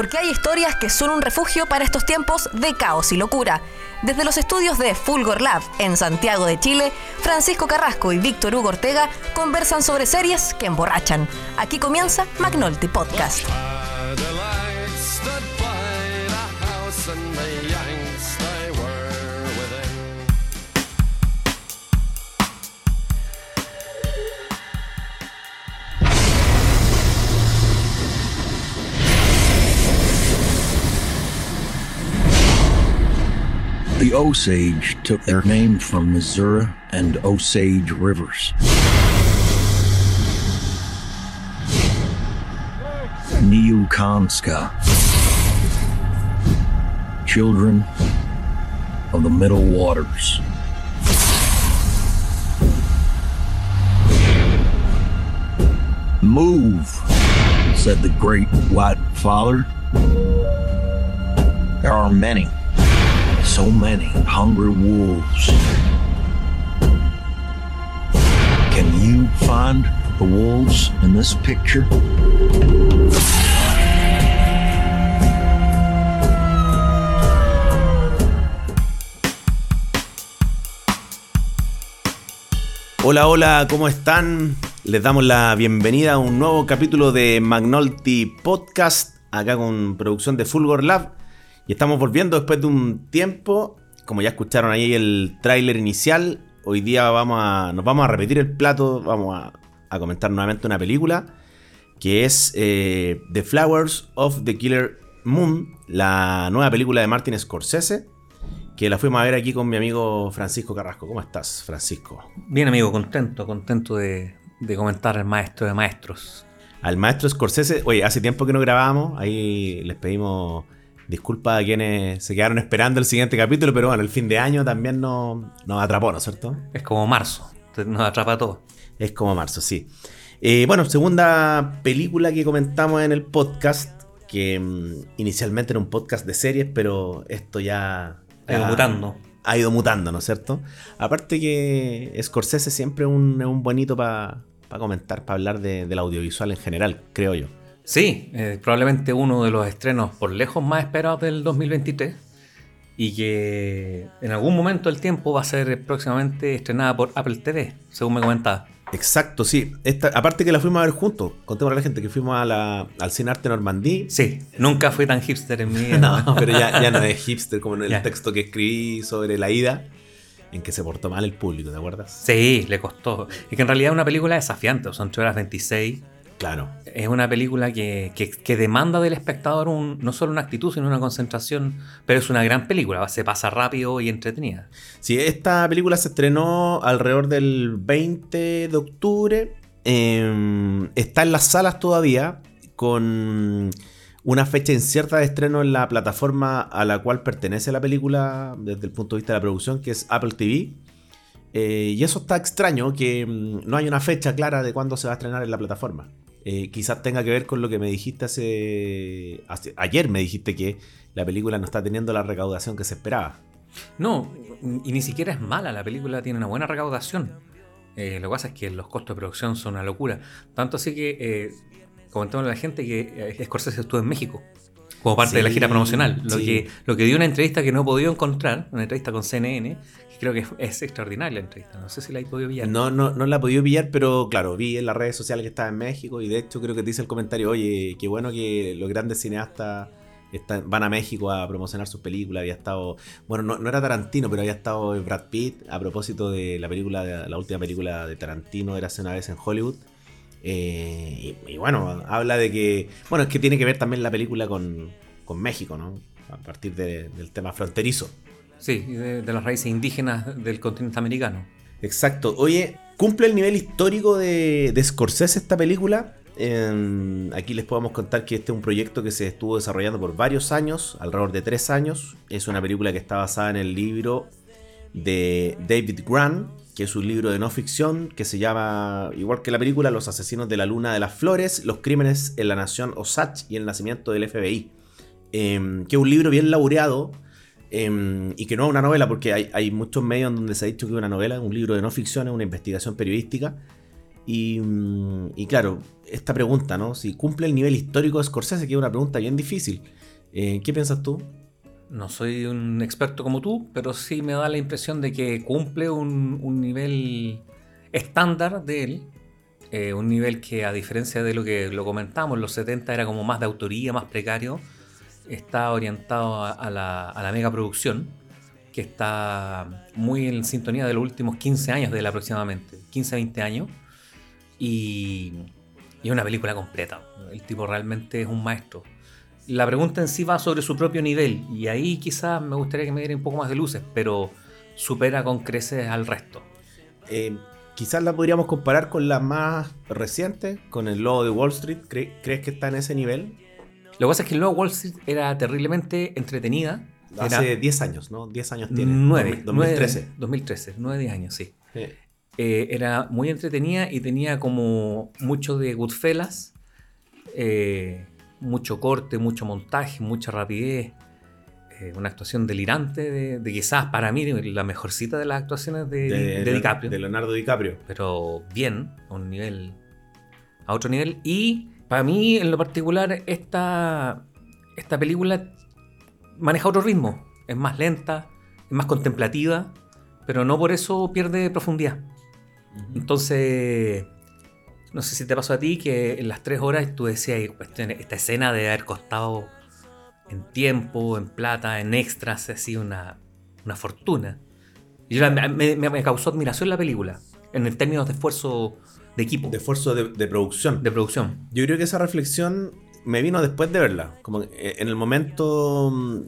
porque hay historias que son un refugio para estos tiempos de caos y locura. Desde los estudios de Fulgor Lab en Santiago de Chile, Francisco Carrasco y Víctor Hugo Ortega conversan sobre series que emborrachan. Aquí comienza McNulty Podcast. The Osage took their name from Missouri and Osage rivers. Neokanska. Children of the Middle Waters. Move, said the great white father. There are many many hungry wolves. Can you find the wolves in this picture? Hola, hola, ¿cómo están? Les damos la bienvenida a un nuevo capítulo de Magnolti Podcast, acá con producción de Fulgor Lab. Y estamos volviendo después de un tiempo. Como ya escucharon ahí el tráiler inicial, hoy día vamos a, nos vamos a repetir el plato, vamos a, comentar nuevamente una película que es eh, The Flowers of the Killer Moon, la nueva película de Martin Scorsese, que la fuimos a ver aquí con mi amigo Francisco Carrasco. ¿Cómo estás, Francisco? Bien, amigo, contento, contento de, de comentar al maestro de maestros. Al maestro Scorsese, oye, hace tiempo que no grabábamos, ahí les pedimos Disculpa a quienes se quedaron esperando el siguiente capítulo, pero bueno, el fin de año también nos, atrapó, ¿no es cierto? Es como marzo, nos atrapa todo. Es como marzo, sí. Eh, bueno, segunda película que comentamos en el podcast, que mm, inicialmente era un podcast de series, pero esto ya... Ha ido mutando. Ha ido mutando, ¿no es cierto? Aparte que Scorsese siempre es un, un bonito para comentar, para hablar del audiovisual en general, creo yo. Sí, eh, probablemente uno de los estrenos por lejos más esperados del 2023 y que en algún momento del tiempo va a ser próximamente estrenada por Apple TV, según me comentaba. Exacto, sí. Esta, aparte que la fuimos a ver juntos, contemos a la gente que fuimos a la, al Cine Arte Normandí. Sí, nunca fui tan hipster en mi vida. no, pero ya, no es hipster como en el texto que escribí sobre la ida, en que se portó mal el público, ¿te acuerdas? Sí, le costó. Y que en realidad es una película desafiante, son 8 horas 26 Claro. Es una película que, demanda del espectador no solo una actitud, sino una concentración, pero es una gran película, se pasa rápido y entretenida. Sí, esta película se estrenó alrededor del 20 de octubre, em, está en las salas todavía, con una fecha incierta de estreno en la plataforma a la cual pertenece la película desde el punto de vista de la producción, que es Apple TV. Eh, y eso está extraño, que mm, no hay una fecha clara de cuándo se va a estrenar en la plataforma. Eh, quizás tenga que ver con lo que me dijiste hace, Ayer me dijiste que la película no está teniendo la recaudación que se esperaba. No, y ni siquiera es mala, la película tiene una buena recaudación. Eh, lo que pasa es que los costos de producción son una locura. Tanto así que eh, comentamos a la gente que eh, Scorsese estuvo en México como parte de la gira promocional. Lo, que, lo que dio una entrevista que no he podido encontrar, una entrevista con CNN, creo que es, extraordinaria la entrevista. No sé si la he podido pillar. No, no, no la he podido pillar, pero claro, vi en las redes sociales que estaba en México y de hecho creo que te dice el comentario, oye, qué bueno que los grandes cineastas van a México a promocionar sus películas. Había estado, bueno, no, era Tarantino, pero había estado Brad Pitt a propósito de la película, de, la última película de Tarantino, era hace una vez en Hollywood. Eh, y, bueno, habla de que, bueno, es que tiene que ver también la película con, con México, ¿no? A partir del tema fronterizo. Sí, de, las raíces indígenas del continente americano. Exacto. Oye, ¿cumple el nivel histórico de, de Scorsese esta película? aquí les podemos contar que este es un proyecto que se estuvo desarrollando por varios años, alrededor de tres años. Es una película que está basada en el libro de David Grant, que es un libro de no ficción que se llama, igual que la película, Los asesinos de la luna de las flores, los crímenes en la nación Osage y el nacimiento del FBI. Em, que es un libro bien laureado Em, y que no es una novela, porque hay, muchos medios en donde se ha dicho que es una novela, un libro de no ficción, es una investigación periodística. Y, mm, claro, esta pregunta, ¿no? Si cumple el nivel histórico de Scorsese, que es una pregunta bien difícil. Eh, ¿Qué piensas tú? No soy un experto como tú, pero sí me da la impresión de que cumple un, nivel estándar de él. eh, un nivel que, a diferencia de lo que lo comentamos, en los 70 era como más de autoría, más precario. Está orientado a, la, a la que está muy en sintonía de los últimos 15 años de él aproximadamente. 15, 20 años. Y, y es una película completa. El tipo realmente es un maestro. La pregunta en sí va sobre su propio nivel. Y ahí quizás me gustaría que me diera un poco más de luces, pero supera con creces al resto. Eh, quizás la podríamos comparar con la más reciente, con el logo de Wall Street. ¿Cre- ¿Crees que está en ese nivel? Lo que pasa es que el nuevo Wall Street era terriblemente entretenida. Hace Era 10 años, ¿no? 10 años tiene. 9, 2013. 2013, 9 años, sí. Sí. Eh, era muy entretenida y tenía como mucho de Goodfellas, eh, mucho corte, mucho montaje, mucha rapidez, eh, una actuación delirante de, de quizás para mí la mejorcita de las actuaciones de, de DiCaprio, de Leonardo DiCaprio. pero bien, a un nivel, a otro nivel. Y para mí en lo particular esta, esta película maneja otro ritmo, es más lenta, es más contemplativa, pero no por eso pierde profundidad. Entonces, no sé si te pasó a ti que en las tres horas tú decías, "Cuestión, esta escena de haber costado en tiempo, en plata, en extras, sido una, una fortuna. Y yo me, me- me causó admiración la película, en el términos de esfuerzo de equipo, De de, esfuerzo de, de producción. producción. Yo creo que esa reflexión me vino después de verla. Como eh, en el momento mm,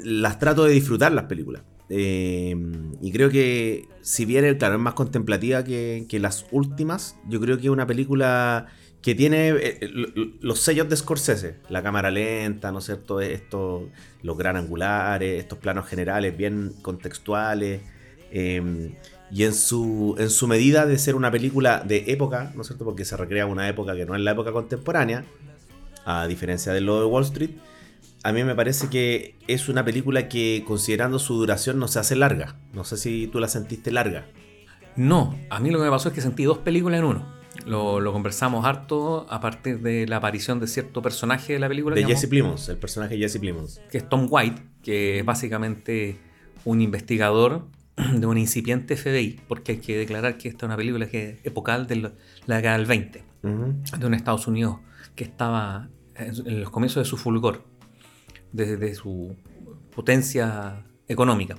las trato de disfrutar las películas. Eh, y creo que si bien eh, claro, es más contemplativa que, las últimas, yo creo que es una película que tiene eh, l- los sellos de Scorsese. La cámara lenta, ¿no es cierto? Estos, los gran angulares, estos planos generales bien contextuales. eh, y en su, en su medida de ser una película de época, ¿no es cierto? Porque se recrea una época que no es la época contemporánea, a diferencia de lo de Wall Street, a mí me parece que es una película que, considerando su duración, no se hace larga. No sé si tú la sentiste larga. No, a mí lo que me pasó es que sentí dos películas en uno. Lo, lo conversamos harto a partir de la aparición de cierto personaje de la película. De Jesse Plimons, el personaje de Jesse Plimons. que es Tom White, que es básicamente un investigador de un incipiente FBI, porque hay que declarar que esta es una película que es epocal de la década del 20, Ujú. de un Estados Unidos que estaba en los comienzos de su fulgor, desde su potencia económica.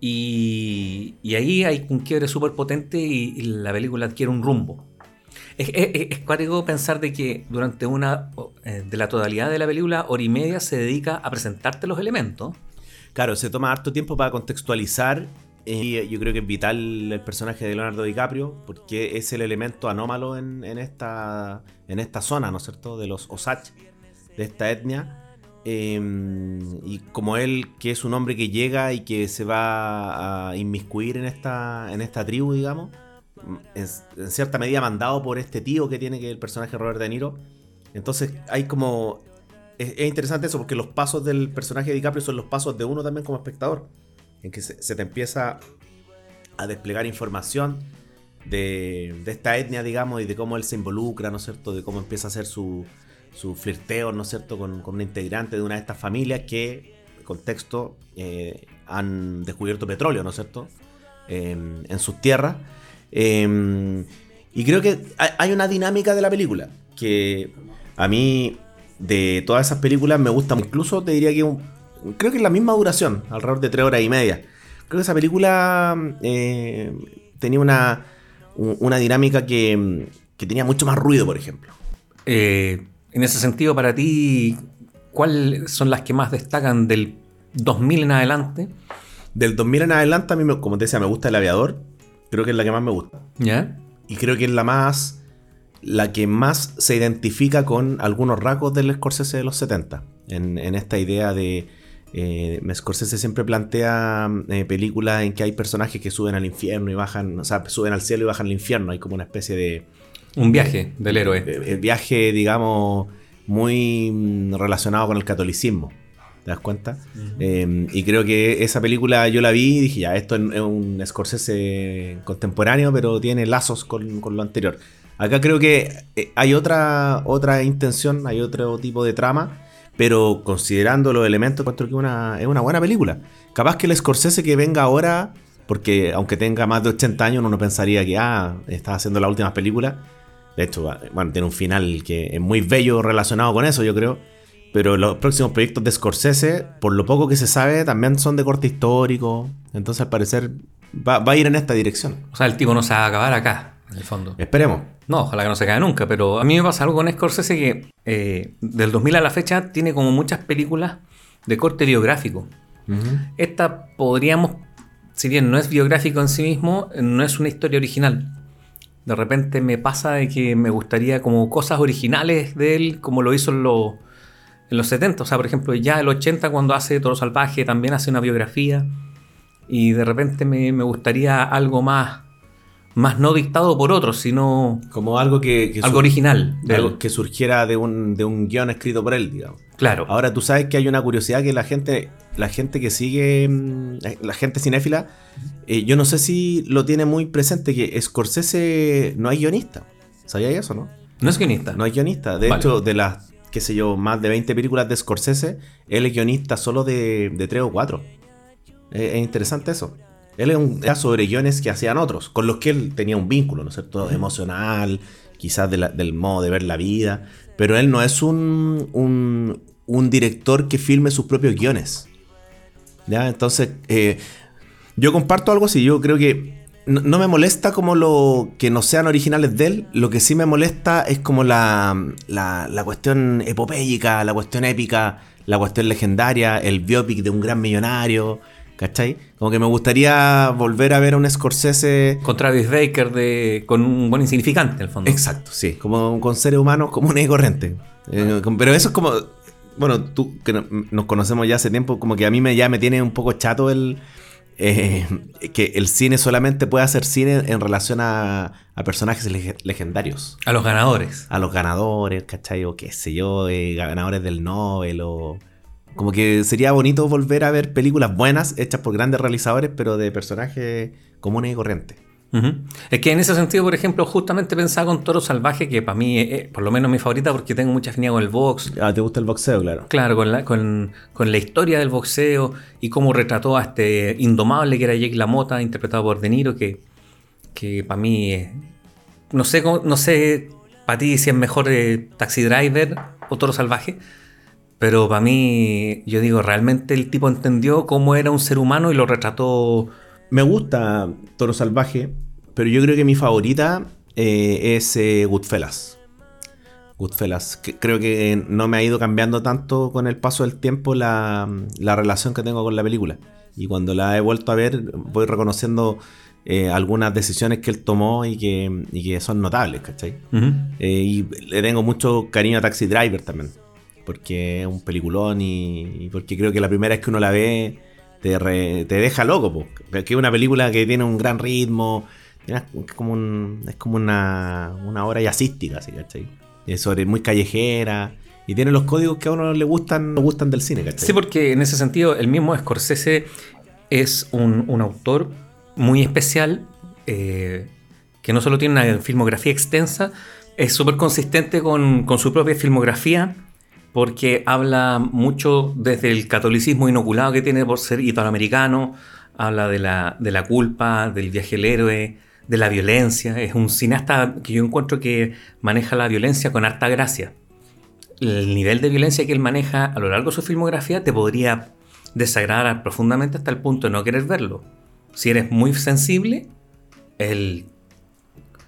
Y, y ahí hay un quiebre súper potente y, y la película adquiere un rumbo. Es, es, es cuático pensar de que durante una eh, de la totalidad de la película, hora y media se dedica a presentarte los elementos. Claro, se toma harto tiempo para contextualizar. Y yo creo que es vital el personaje de Leonardo DiCaprio, porque es el elemento anómalo en, en esta, en esta zona, ¿no es cierto? De los Osage, de esta etnia. Eh, y como él, que es un hombre que llega y que se va a inmiscuir en esta, en esta tribu, digamos, en cierta medida mandado por este tío que tiene que el personaje Robert De Niro. Entonces hay como... Es, es interesante eso porque los pasos del personaje de DiCaprio son los pasos de uno también como espectador. En que se, se te empieza a desplegar información de, de esta etnia, digamos, y de cómo él se involucra, ¿no es cierto? De cómo empieza a hacer su, su flirteo, ¿no es cierto?, con, con una integrante de una de estas familias que, contexto, eh, han descubierto petróleo, ¿no es cierto?, en, en sus tierras. Eh, y creo que hay, una dinámica de la película que a mí, de todas esas películas, me gusta. Incluso te diría que un- creo que es la misma duración, alrededor de tres horas y media. Creo que esa película eh, tenía una, un- una dinámica que, que tenía mucho más ruido, por ejemplo. Eh, en ese sentido, para ti, ¿cuáles son las que más destacan del 2000 en adelante? Del 2000 en adelante, a mí, me- como te decía, me gusta El Aviador. Creo que es la que más me gusta. ¿Ya? Y creo que es la más. La que más se identifica con algunos rasgos del Scorsese de los 70. En, en esta idea de. Eh, Scorsese siempre plantea eh, películas en que hay personajes que suben al infierno y bajan. O sea, suben al cielo y bajan al infierno. Hay como una especie de. Un viaje del héroe. eh, eh, viaje, digamos, muy mm, relacionado con el catolicismo. ¿Te das cuenta? Eh, y creo que esa película yo la vi y dije, ya, esto es un Scorsese contemporáneo, pero tiene lazos con, con lo anterior. Acá creo que eh, hay otra, otra intención, hay otro tipo de trama, pero considerando los elementos, encuentro que una, es una buena película. Capaz que el Scorsese que venga ahora, porque aunque tenga más de 80 años, uno no pensaría que, ah, está haciendo las últimas películas. De hecho, bueno, tiene un final que es muy bello relacionado con eso, yo creo. Pero los próximos proyectos de Scorsese, por lo poco que se sabe, también son de corte histórico. Entonces, al parecer, va, va a ir en esta dirección. O sea, el tipo no se va a acabar acá, en el fondo. Esperemos. No, ojalá que no se acabe nunca, pero a mí me pasa algo con Scorsese que eh, del 2000 a la fecha tiene como muchas películas de corte biográfico. Esta podríamos, si bien no es biográfico en sí mismo, no es una historia original. De repente me pasa de que me gustaría como cosas originales de él, como lo hizo en, los- en los 70. O sea, por ejemplo, ya el 80 cuando hace Toro Salvaje también hace una biografía. Y de repente me, me gustaría algo más, más no dictado por otros, sino Como algo que, que algo original. de algo que surgiera de un, de un guion escrito por él, digamos. Claro. Ahora tú sabes que hay una curiosidad que la gente, la gente que sigue, mm, la gente cinéfila, eh, yo no sé si lo tiene muy presente que Scorsese no hay guionista. ¿Sabías eso, no? no es guionista. No hay guionista. De Vale. hecho, de las, qué sé yo, más de 20 películas de Scorsese, él es guionista solo de, de 3 o 4. Es, es interesante eso. Él es un era sobre guiones que hacían otros, con los que él tenía un vínculo, ¿no es cierto? Emocional, quizás de la- del modo de ver la vida. Pero él no es un, un, un director que filme sus propios guiones. ¿Ya? Entonces, eh, yo comparto algo así. Yo creo que no, no me molesta como lo que no sean originales de él. Lo que sí me molesta es como la, la, la cuestión epopéyica, la cuestión épica, la cuestión legendaria, el biopic de un gran millonario. ¿Cachai? Como que me gustaría volver a ver a un Scorsese. Con Travis Baker de, con un buen insignificante, en el fondo. Exacto, sí. Como con seres humanos comunes y corrientes. Eh, con- pero eso es como. Bueno, tú que no- nos conocemos ya hace tiempo, como que a mí me, ya me tiene un poco chato el. Eh, que el cine solamente puede hacer cine en relación a, a personajes leg- legendarios. A los ganadores. A los ganadores, ¿cachai? O qué sé yo, ganadores del Nobel o... Como que sería bonito volver a ver películas buenas hechas por grandes realizadores, pero de personajes comunes y corrientes. Es que en ese sentido, por ejemplo, justamente pensaba con Toro Salvaje, que para mí es, es por lo menos mi favorita porque tengo mucha afinidad con el box. Ah, ¿te gusta el boxeo? Claro. Claro, con la, con, con la historia del boxeo y cómo retrató a este indomable que era Jake LaMotta, interpretado por De Niro, que, que para mí, eh, no sé, no sé para ti si es mejor eh, Taxi Driver o Toro Salvaje, pero para mí, yo digo, realmente el tipo entendió cómo era un ser humano y lo retrató Me gusta Toro Salvaje, pero yo creo que mi favorita eh, es eh, Goodfellas. Goodfellas. Que creo que no me ha ido cambiando tanto con el paso del tiempo la, la relación que tengo con la película. Y cuando la he vuelto a ver, voy reconociendo eh, algunas decisiones que él tomó y que, y que son notables, ¿cachai? Eh, y le tengo mucho cariño a Taxi Driver también. Porque es un peliculón y, y porque creo que la primera vez que uno la ve te, re- te deja loco. po. Que es una película que tiene un gran ritmo. como, es como una, una obra jazzística, así, ¿cachai? Es sobre muy callejera. Y tiene los códigos que a uno le gustan, le gustan del cine. Sí, porque en ese sentido el mismo Scorsese es un, un autor muy especial, eh, que no solo tiene una filmografía extensa, es súper consistente con, con su propia filmografía, porque habla mucho desde el catolicismo inoculado que tiene por ser italoamericano, habla de la, de la culpa, del viaje del héroe, de la violencia. Es un cineasta que yo encuentro que maneja la violencia con harta gracia el nivel de violencia que él maneja a lo largo de su filmografía te podría desagradar profundamente hasta el punto de no querer verlo. Si eres muy sensible, él,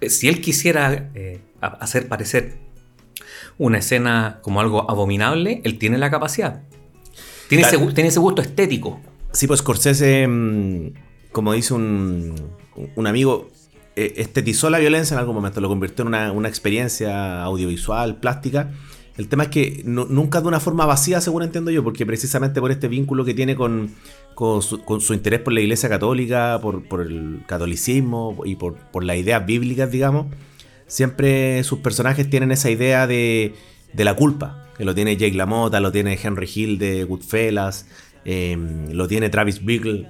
si él quisiera eh, hacer parecer una escena como algo abominable, él tiene la capacidad. Tiene, Claro. ese, tiene ese gusto estético. Sí, pues Scorsese, mm, como dice un, un amigo, eh, estetizó la violencia en algún momento, lo convirtió en una, una experiencia audiovisual, plástica. El tema es que nu- nunca de una forma vacía, según entiendo yo, porque precisamente por este vínculo que tiene con, con, su, con su interés por la Iglesia Católica, por, por el catolicismo y por, por las ideas bíblicas, digamos, siempre sus personajes tienen esa idea de, la culpa. que lo tiene Jake LaMotta, lo tiene Henry Hill de Goodfellas, eh, lo tiene Travis Bickle.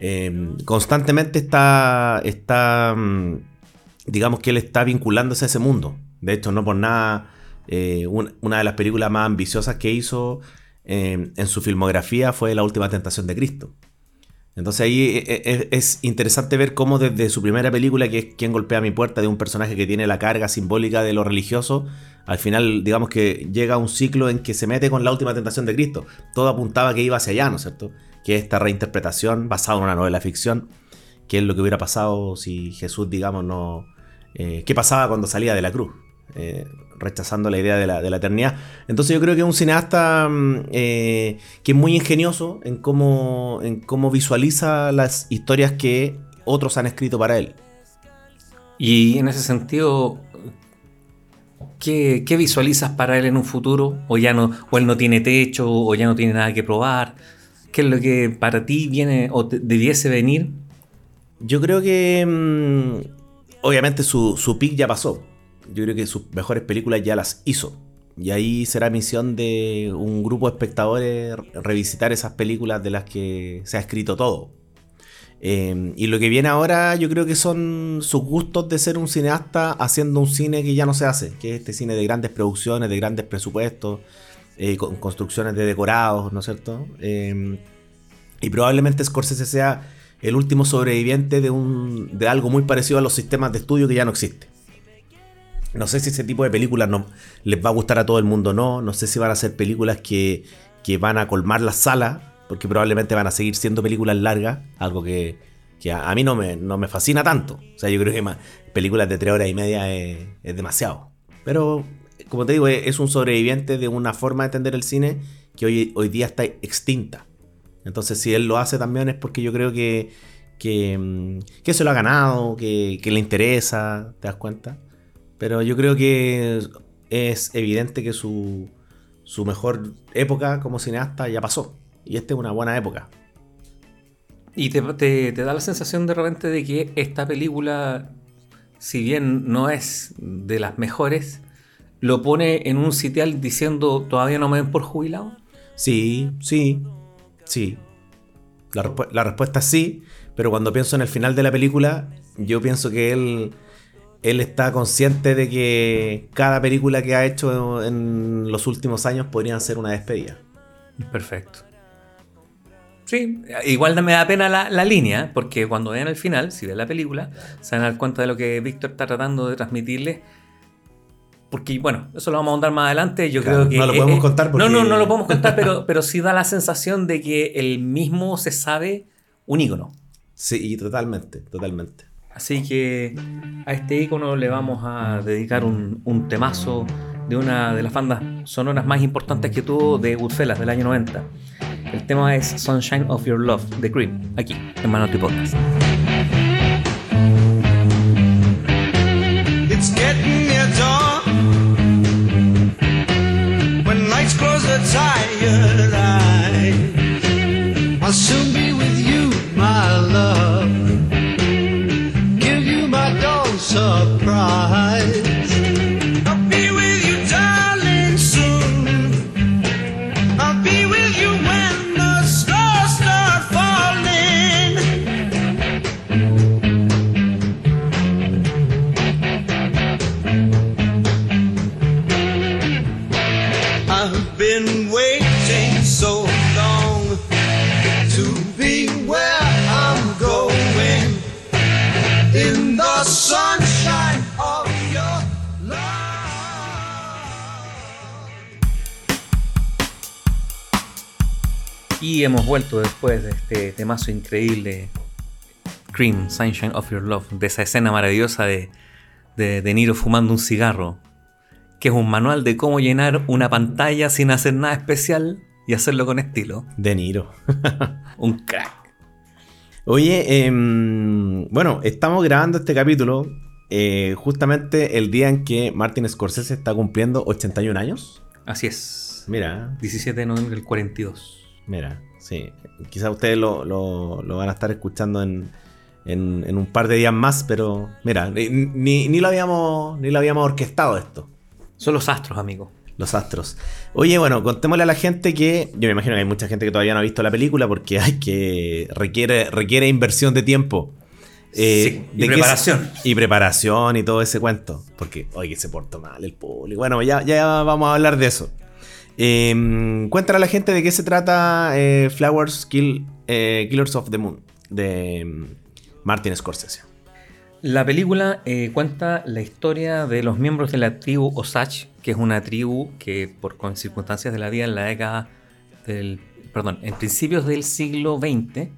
Eh, constantemente está, está, mm, digamos que él está vinculándose a ese mundo. De hecho, no por nada, eh, un- una de las películas más ambiciosas que hizo eh, en su filmografía fue La Última Tentación de Cristo. Entonces ahí e- e- es, es interesante ver cómo desde su primera película, que es Quien golpea mi puerta, de un personaje que tiene la carga simbólica de lo religioso, al final digamos que llega a un ciclo en que se mete con la última tentación de Cristo. Todo apuntaba que iba hacia allá, ¿no es cierto? Que es esta reinterpretación basada en una novela ficción, que es lo que hubiera pasado si Jesús, digamos, no... eh, ¿Qué pasaba cuando salía de la cruz? Eh, rechazando la idea de la, de la eternidad. Entonces yo creo que es un cineasta mm, eh, que es muy ingenioso en cómo, en cómo visualiza las historias que otros han escrito para él. Y en ese sentido, ¿qué, qué visualizas para él en un futuro? ¿O ya no, o él no tiene techo, o ya no tiene nada que probar? ¿Qué es lo que para ti viene o te- debiese venir? Yo creo que mm, obviamente su, su peak ya pasó. Yo creo que sus mejores películas ya las hizo. Y ahí será misión de un grupo de espectadores revisitar esas películas de las que se ha escrito todo. Eh, y lo que viene ahora yo creo que son sus gustos de ser un cineasta haciendo un cine que ya no se hace, que es este cine de grandes producciones, de grandes presupuestos, eh, con construcciones de decorados, ¿no es cierto? Eh, y probablemente Scorsese sea el último sobreviviente de, un, de algo muy parecido a los sistemas de estudio que ya no existe. No sé si ese tipo de películas no, les va a gustar a todo el mundo o no. No sé si van a ser películas que, que van a colmar las salas, porque probablemente van a seguir siendo películas largas, algo que, que a, mí no me, no me fascina tanto. O sea, yo creo que más, películas de tres horas y media es, es demasiado. Pero, como te digo, es, un sobreviviente de una forma de entender el cine que hoy, hoy día está extinta. Entonces, si él lo hace también es porque yo creo que, que, mm, se lo ha ganado, que, que le interesa, ¿te das cuenta? Pero yo creo que es evidente que su, su mejor época como cineasta ya pasó. Y esta es una buena época. Y te, te- te da la sensación de repente de que esta película, si bien no es de las mejores, lo pone en un sitial diciendo todavía no me ven por jubilado. Sí, sí, sí. La, la respuesta es sí, pero cuando pienso en el final de la película, yo pienso que él, él está consciente de que cada película que ha hecho en los últimos años podrían ser una despedida. Perfecto. Sí, igual me da pena la, la línea, porque cuando vean el final, si ven la película, se van a dar cuenta de lo que Víctor está tratando de transmitirle. Porque, bueno, eso lo vamos a contar más adelante. Yo Claro, creo que. no lo podemos contar porque- No, no, no lo podemos contar, pero, pero sí da la sensación de que el mismo se sabe un ícono. Sí, totalmente, totalmente. Así que a este icono le vamos a dedicar un, un temazo de una de las bandas sonoras más importantes que tuvo de Goodfellas del año 90. El tema es Sunshine of Your Love de Creep, aquí en Manotti Podcast. It's getting Y hemos vuelto después de este temazo increíble, Cream, Sunshine of Your Love, de esa escena maravillosa de, de De Niro fumando un cigarro, que es un manual de cómo llenar una pantalla sin hacer nada especial y hacerlo con estilo. De Niro. Un crack. Oye, em, bueno, estamos grabando este capítulo eh, justamente el día en que Martin Scorsese está cumpliendo 81 años. Así es. Mira, 17 de noviembre del 42. Mira, sí. Quizás ustedes lo, lo- lo van a estar escuchando en, en- en un par de días más, pero mira, ni, ni- ni lo habíamos, ni lo habíamos orquestado esto. Son los astros, amigo. Los astros. Oye, bueno, contémosle a la gente que. Yo me imagino que hay mucha gente que todavía no ha visto la película porque hay que. requiere, requiere inversión de tiempo. Eh, Sí, y ¿de preparación. y preparación y todo ese cuento. Porque, oye, se portó mal el público. Bueno, ya, ya vamos a hablar de eso. Eh, cuéntale a la gente de qué se trata eh, Flowers Kill, eh, Killers of the Moon de mm, Martin Scorsese. La película eh, cuenta la historia de los miembros de la tribu Osage, que es una tribu que por circunstancias de la vida en la década del, perdón, en principios del siglo XX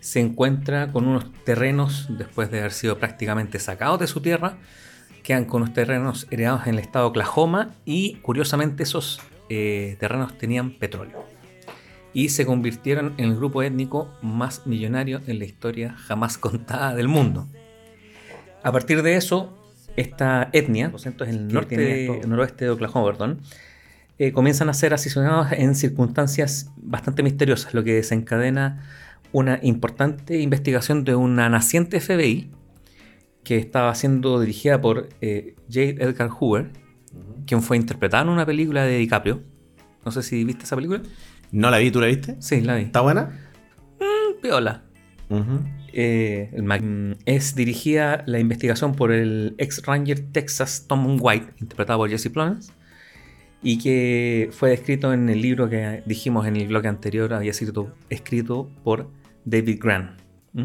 se encuentra con unos terrenos después de haber sido prácticamente sacados de su tierra, quedan con unos terrenos heredados en el estado de Oklahoma y curiosamente esos eh, terrenos tenían petróleo y se convirtieron en el grupo étnico más millonario en la historia jamás contada del mundo. A partir de eso, esta etnia, es el norte de- esto? noroeste de Oklahoma, perdón, eh, comienzan a ser asesinados en circunstancias bastante misteriosas, lo que desencadena una importante investigación de una naciente FBI que estaba siendo dirigida por eh, J. Edgar Hoover, quien fue interpretada en una película de DiCaprio. No sé si viste esa película. ¿No la vi? ¿Tú la viste? Sí, la vi. ¿Está buena? Piola. Eh, el mm, es dirigida la investigación por el ex Ranger Texas Tom White, interpretado por Jesse Plemons, y que fue descrito en el libro que dijimos en el bloque anterior, había sido escrito por David Grant. ¿Mm?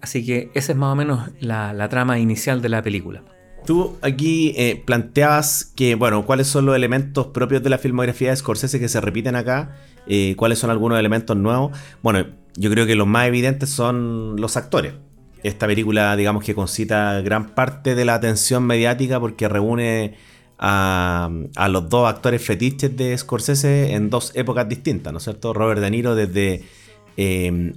Así que esa es más o menos la, la trama inicial de la película. Tú aquí eh, planteabas que, bueno, cuáles son los elementos propios de la filmografía de Scorsese que se repiten acá, eh, cuáles son algunos elementos nuevos. Bueno, yo creo que los más evidentes son los actores. Esta película, digamos que concita gran parte de la atención mediática porque reúne a, los dos actores fetiches de Scorsese en dos épocas distintas, ¿no es cierto? Robert De Niro desde eh,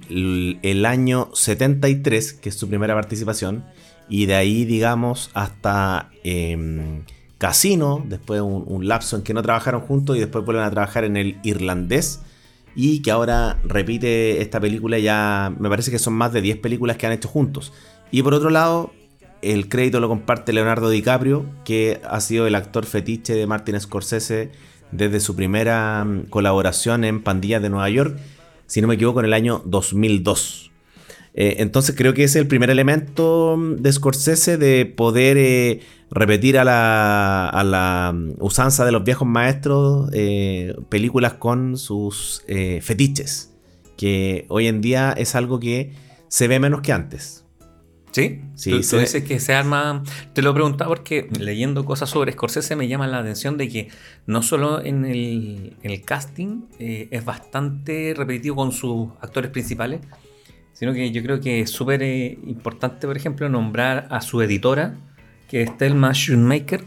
el año 73, que es su primera participación, y de ahí, digamos, hasta eh, Casino, después un, un lapso en que no trabajaron juntos y después vuelven a trabajar en el irlandés. Y que ahora repite esta película ya, me parece que son más de 10 películas que han hecho juntos. Y por otro lado, el crédito lo comparte Leonardo DiCaprio, que ha sido el actor fetiche de Martin Scorsese desde su primera mm, colaboración en Pandillas de Nueva York, si no me equivoco, en el año 2002. Eh, entonces creo que ese es el primer elemento mm, de Scorsese de poder eh, repetir a la, a la mm, usanza de los viejos maestros eh, películas con sus fetiches, que hoy en día es algo que se ve menos que antes. ¿Sí? Sí, tú, tú dices que se arma. Te lo preguntaba porque leyendo cosas sobre Scorsese me llama la atención de que no solo en el, en el casting eh, es bastante repetitivo con sus actores principales, sino que yo creo que es súper eh, importante, por ejemplo, nombrar a su editora, que es Thelma Schoonmaker,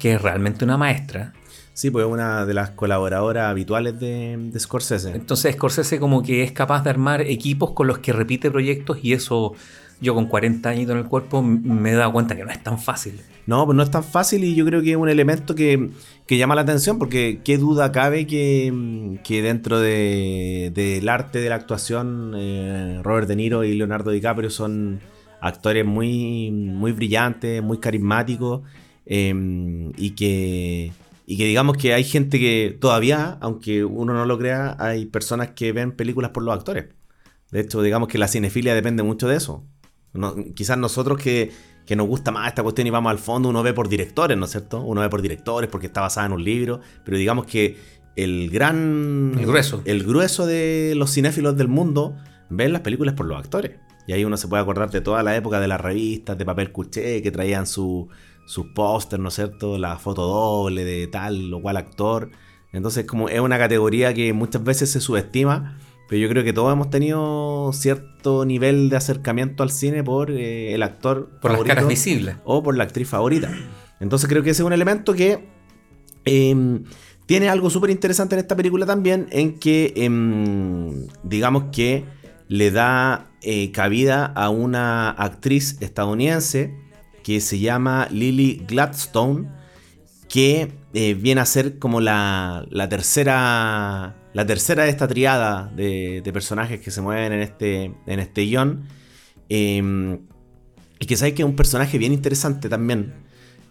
que es realmente una maestra. Sí, pues es una de las colaboradoras habituales de, de Scorsese. Entonces Scorsese como que es capaz de armar equipos con los que repite proyectos y eso yo con 40 años en el cuerpo me he dado cuenta que no es tan fácil. No, pues no es tan fácil y yo creo que es un elemento que, llama la atención porque qué duda cabe que, que dentro de- del arte de la actuación eh, Robert De Niro y Leonardo DiCaprio son actores muy, muy brillantes, muy carismáticos eh, y, que, y que digamos que hay gente que todavía, aunque uno no lo crea, hay personas que ven películas por los actores. De hecho, digamos que la cinefilia depende mucho de eso. No- quizás nosotros que, que nos gusta más esta cuestión y vamos al fondo, uno ve por directores, ¿no es cierto? Uno ve por directores porque está basada en un libro, pero digamos que el gran... El grueso. El grueso de los cinéfilos del mundo ven las películas por los actores. Y ahí uno se puede acordar de toda la época de las revistas de papel cuché que traían su, sus póster, ¿no es cierto? La foto doble de tal o cual actor. Entonces como es una categoría que muchas veces se subestima, pero yo creo que todos hemos tenido cierto nivel de acercamiento al cine por eh, el actor Por las favorito caras visibles. o por la actriz favorita. Entonces creo que ese es un elemento que eh, tiene algo súper interesante en esta película también, en que em, digamos que le da eh, cabida a una actriz estadounidense que se llama Lily Gladstone, que eh, viene a ser como la, la tercera la tercera de esta triada de, personajes que se mueven en este, en este guion. Em, y que sabéis que es un personaje bien interesante también.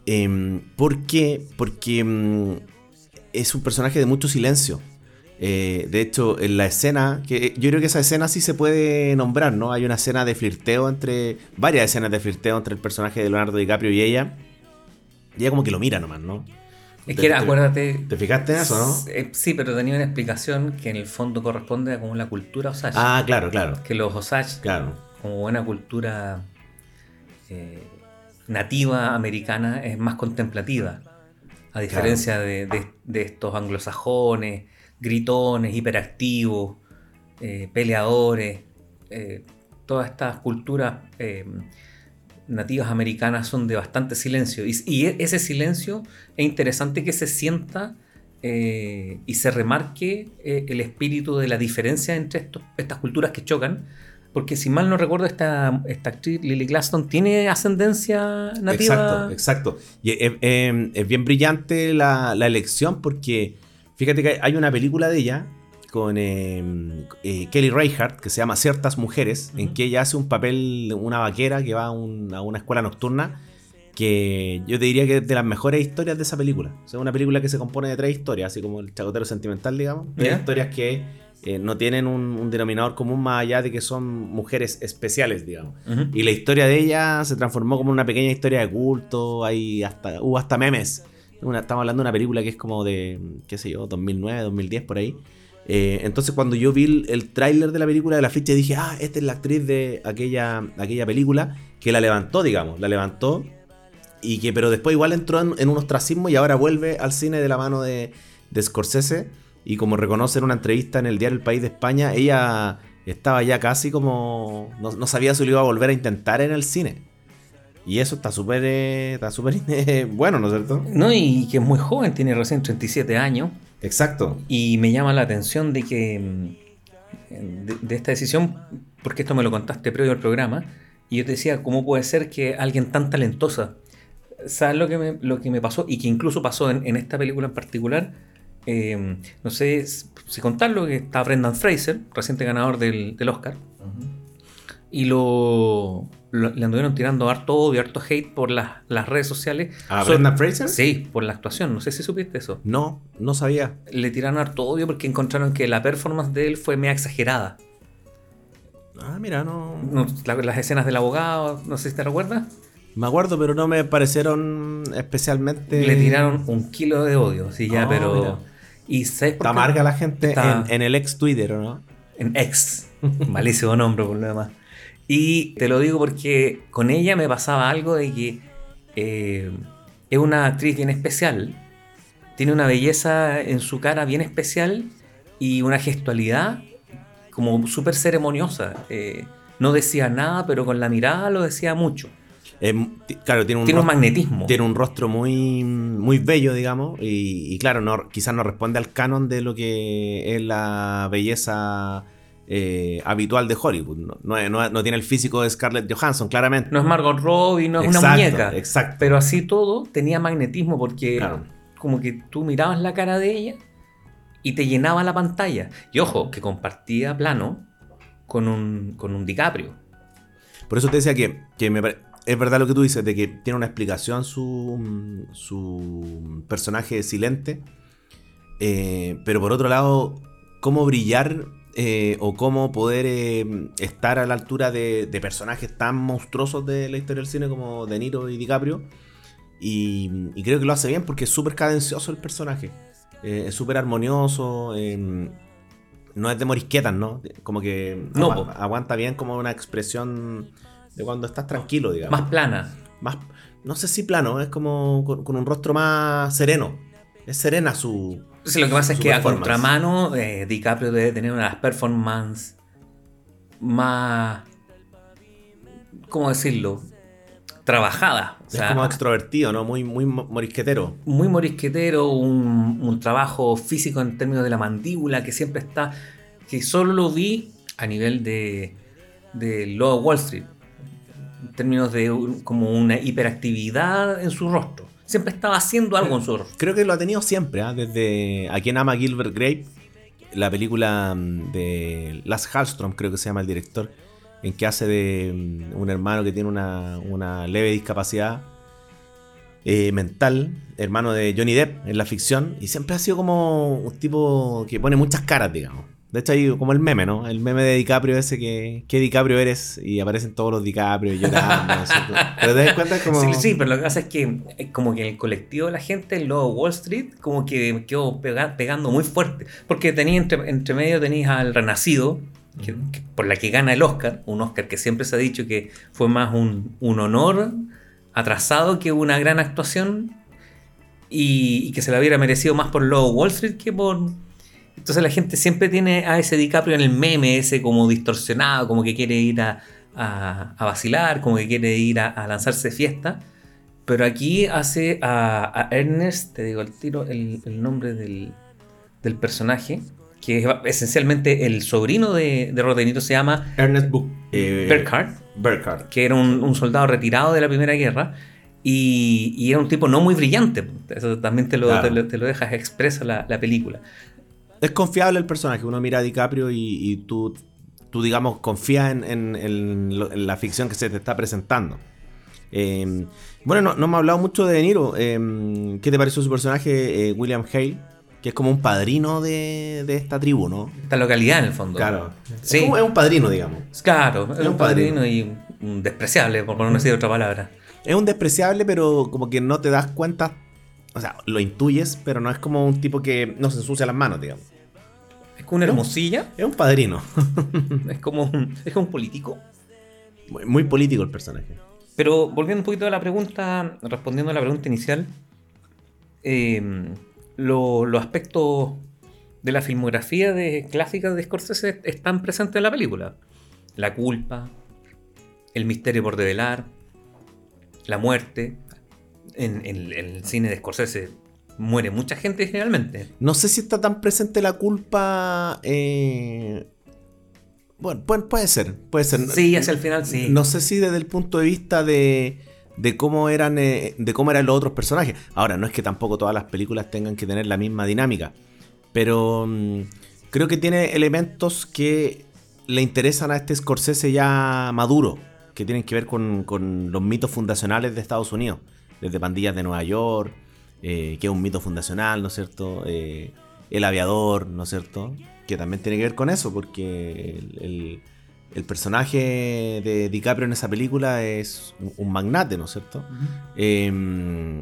Em, ¿Por qué? Porque em, es un personaje de mucho silencio. Eh, de hecho, en la escena, que yo creo que esa escena sí se puede nombrar, ¿no? Hay una escena de flirteo entre. varias escenas de flirteo entre el personaje de Leonardo DiCaprio y ella. Y ella como que lo mira nomás, ¿no? Es que te- acuérdate. ¿Te fijaste en eso, no? Eh, Sí, pero tenía una explicación que en el fondo corresponde a como la cultura Osage. Ah, claro, claro. Que los Osage, Claro. como buena cultura eh, nativa americana, es más contemplativa. A diferencia de, de- de estos anglosajones, gritones, hiperactivos, eh, peleadores. todas estas culturas nativas americanas son de bastante silencio. Y, e- ese silencio es interesante que se sienta eh, y se remarque eh, el espíritu de la diferencia entre estos- estas culturas que chocan. Porque si mal no recuerdo, esta, esta actriz Lily Glaston tiene ascendencia nativa. Exacto, exacto. Y es, bien brillante la, la elección porque fíjate que hay una película de ella con eh, eh, Kelly Reichardt que se llama Ciertas Mujeres, en que ella hace un papel de una vaquera que va a, un- a una escuela nocturna que yo te diría que es de las mejores historias de esa película. O sea, una película que se compone de tres historias, así como el chacotero sentimental, digamos. Tres Ya. historias que eh, no tienen un, un denominador común más allá de que son mujeres especiales, digamos. Y la historia de ella se transformó como una pequeña historia de culto. Hay hasta, hubo hasta memes. Una- estamos hablando de una película que es como de, qué sé yo, 2009, 2010, por ahí. Eh, entonces cuando yo vi el, el tráiler de la película de la ficha dije, ah, esta es la actriz de aquella, aquella película que la levantó, digamos, la levantó. Y que, pero después igual entró en, en un ostracismo y ahora vuelve al cine de la mano de, Scorsese. Y como reconoce en una entrevista en el diario El País de España, ella estaba ya casi como. No, no sabía si lo iba a volver a intentar en el cine. Y eso está súper. eh, está súper eh, bueno, ¿no es cierto? No, y que es muy joven, tiene recién 37 años. Exacto. Y me llama la atención de que mm, de, de esta decisión, porque esto me lo contaste previo al programa, y yo te decía, ¿cómo puede ser que alguien tan talentosa, ¿sabes lo que me, lo que me pasó? Y que incluso pasó en, en esta película en particular, eh, no sé si contarlo, que está Brendan Fraser, reciente ganador del, del Oscar, y lo, lo- le anduvieron tirando harto odio, harto hate por las, las redes sociales. ¿A Sobre- Brendan Fraser? Sí, por la actuación, no sé si supiste eso No, no sabía. le tiraron harto odio porque encontraron que la performance de él fue media exagerada. Ah, mira, no. No, la- las escenas del abogado, no sé si te recuerdas, Me acuerdo, pero no me parecieron especialmente. le tiraron un kilo de odio, sí, ya, Ah, pero... mira. Y ¿sabes por Está qué? amarga la gente Está- en, en el ex Twitter, ¿o ¿no? En ex, malísimo nombre por lo demás. Y te lo digo porque con ella me pasaba algo de que eh, es una actriz bien especial, tiene una belleza en su cara bien especial y una gestualidad como súper ceremoniosa. Eh, no decía nada, pero con la mirada lo decía mucho. Eh, claro, tiene un, Tiene un magnetismo. tiene un rostro muy, muy bello, digamos, y, y claro, no, quizás no responde al canon de lo que es la belleza eh, habitual de Hollywood. No, no no tiene el físico de Scarlett Johansson, claramente. No es Margot Robbie, no es una Exacto, muñeca. exacto. Pero así todo tenía magnetismo porque Claro. como que tú mirabas la cara de ella y te llenaba la pantalla. Y ojo, que compartía plano con un, con un DiCaprio. Por eso te decía que, que me es verdad lo que tú dices, de que tiene una explicación su, su personaje silente. Eh, pero por otro lado, cómo brillar eh, o cómo poder eh, estar a la altura de, de personajes tan monstruosos de la historia del cine como De Niro y DiCaprio. Y, y creo que lo hace bien porque es súper cadencioso el personaje. Eh, es súper armonioso. eh, no es de morisquetas, ¿no? Como que No, aguanta bien como una expresión de cuando estás tranquilo, digamos. Más plana. Más, no sé si plano, es como con, con un rostro más sereno. Es serena su. Sí, lo que pasa es que a contramano eh, DiCaprio debe tener unas performances más... ¿Cómo decirlo? Trabajadas. O es sea, como extrovertido, ¿no? Muy, muy mo- morisquetero. muy morisquetero, un, un trabajo físico en términos de la mandíbula que siempre está, que solo lo vi a nivel de, de Lobo Wall Street, en términos de como una hiperactividad en su rostro. Siempre estaba haciendo algo en su rostro. Creo que lo ha tenido siempre, ¿ah? desde A quien ama Gilbert Grape, la película mm, de Lars Hallström, creo que se llama el director, en que hace de mm, un hermano que tiene una, una leve discapacidad. eh, mental, hermano de Johnny Depp en la ficción, y siempre ha sido como un tipo que pone muchas caras, digamos. De hecho, hay como el meme, ¿no? El meme de DiCaprio ese que, ¿qué DiCaprio eres? Y aparecen todos los DiCaprio llorando. Pero te das cuenta es como... Sí, sí, pero lo que pasa es que eh, como que el colectivo de la gente, el logo Wall Street, como que quedó pega- pegando muy fuerte. Porque tenía entre, entre medio tenías al Renacido, que- que- por la que gana el Oscar, un Oscar que siempre se ha dicho que fue más un, un honor atrasado que una gran actuación y, y que se la hubiera merecido más por logo Wall Street que por... Entonces la gente siempre tiene a ese DiCaprio en el meme, ese como distorsionado, como que quiere ir a, a- a vacilar, como que quiere ir a, a lanzarse fiesta. Pero aquí hace a, Ernest, te digo el tiro, el, el nombre del, del personaje, que es esencialmente el sobrino de, de Robert De Niro, se llama Ernest Book. Eh, Burkhardt, Burkhardt. que era un, un soldado retirado de la Primera Guerra. Y, y era un tipo no muy brillante. Eso también te lo, Claro. te lo, te lo dejas expresa la, la película. Es confiable el personaje. Uno mira a DiCaprio y, y tú, tú, digamos, confías en, en- en lo- en la ficción que se te está presentando. Eh, bueno, no, no me ha hablado mucho de De Niro. Eh, ¿Qué te pareció su personaje, eh, William Hale? Que es como un padrino de, de esta tribu, ¿no? Esta localidad en el fondo. Claro. Sí. Es, como- es un padrino, digamos. Claro, es un un padrino y un despreciable, por no decir otra palabra. Es un despreciable, pero como que no te das cuenta. O sea, lo intuyes, pero no es como un tipo que no se ensucia las manos, digamos. Una hermosilla, Es un padrino. es como un, es como un político. Muy, muy político el personaje. Pero volviendo un poquito a la pregunta, respondiendo a la pregunta inicial, eh, lo- los aspectos de la filmografía de clásica de Scorsese están presentes en la película. La culpa, el misterio por develar, la muerte. En, en- en el cine de Scorsese muere mucha gente generalmente. No sé si está tan presente la culpa. eh, Bueno, puede, puede ser, puede ser. Sí, hacia el final sí. No sé si desde el punto de vista de, de cómo eran eh, de cómo eran los otros personajes. Ahora, no es que tampoco todas las películas tengan que tener la misma dinámica. Pero mm, creo que tiene elementos que le interesan a este Scorsese ya maduro. Que tienen que ver con, con los mitos fundacionales de Estados Unidos. Desde Pandillas de Nueva York, eh, que es un mito fundacional, ¿no es cierto? Eh, el aviador, ¿no es cierto? Que también tiene que ver con eso, porque el, el- el personaje de DiCaprio en esa película es un, un magnate, ¿no es cierto? Eh,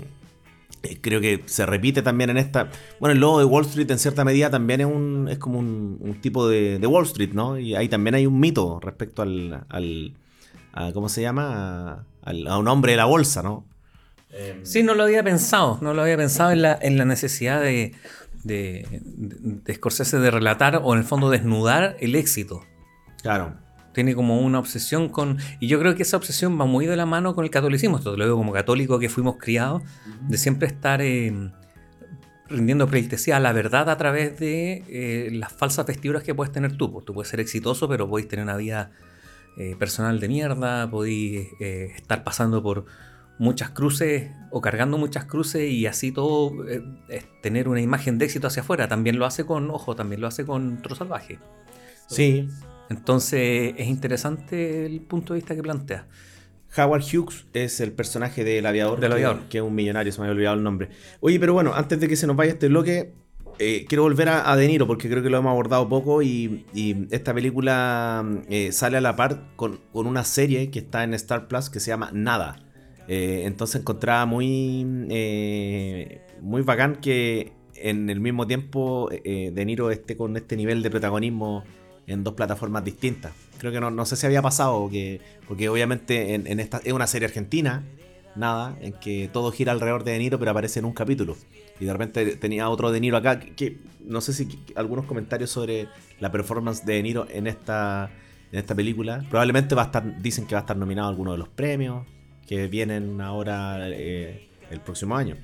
eh, creo que se repite también en esta. Bueno, el logo de Wall Street en cierta medida también es un es como un, un tipo de, de Wall Street, ¿no? Y ahí también hay un mito respecto al. al a- ¿Cómo se llama? A, a un hombre de la bolsa, ¿no? Sí, no lo había pensado. No lo había pensado en la, en la necesidad de, de, de, de Scorsese de relatar o en el fondo desnudar el éxito. Claro. Tiene como una obsesión con... Y yo creo que esa obsesión va muy de la mano con el catolicismo. Esto te lo digo como católico que fuimos criados, de siempre estar eh, rindiendo pleitesía a la verdad a través de eh, las falsas vestiduras que puedes tener tú. Pues tú puedes ser exitoso, pero podéis tener una vida eh, personal de mierda, podéis estar pasando por muchas cruces o cargando muchas cruces y así todo eh, es tener una imagen de éxito hacia afuera. También lo hace con, ojo, también lo hace con Tro Salvaje. Sí. Entonces es interesante el punto de vista que plantea. Howard Hughes es el personaje del aviador, Del que, aviador. que es un millonario, se me había olvidado el nombre. Oye, pero bueno, antes de que se nos vaya este bloque, eh, quiero volver a, a De Niro porque creo que lo hemos abordado poco y, y esta película eh, sale a la par con, con una serie que está en Star Plus que se llama Nada. Eh, entonces encontraba muy, eh, muy bacán que en el mismo tiempo eh, De Niro esté con este nivel de protagonismo en dos plataformas distintas. Creo que no, no sé si había pasado, que, porque obviamente en, esta es una serie argentina, nada, en que todo gira alrededor de De Niro, pero aparece en un capítulo. Y de repente tenía otro De Niro acá, que, no sé si algunos comentarios sobre la performance de De Niro en esta, en esta película. Probablemente va a estar, dicen que va a estar nominado a alguno de los premios que vienen ahora eh, el próximo año.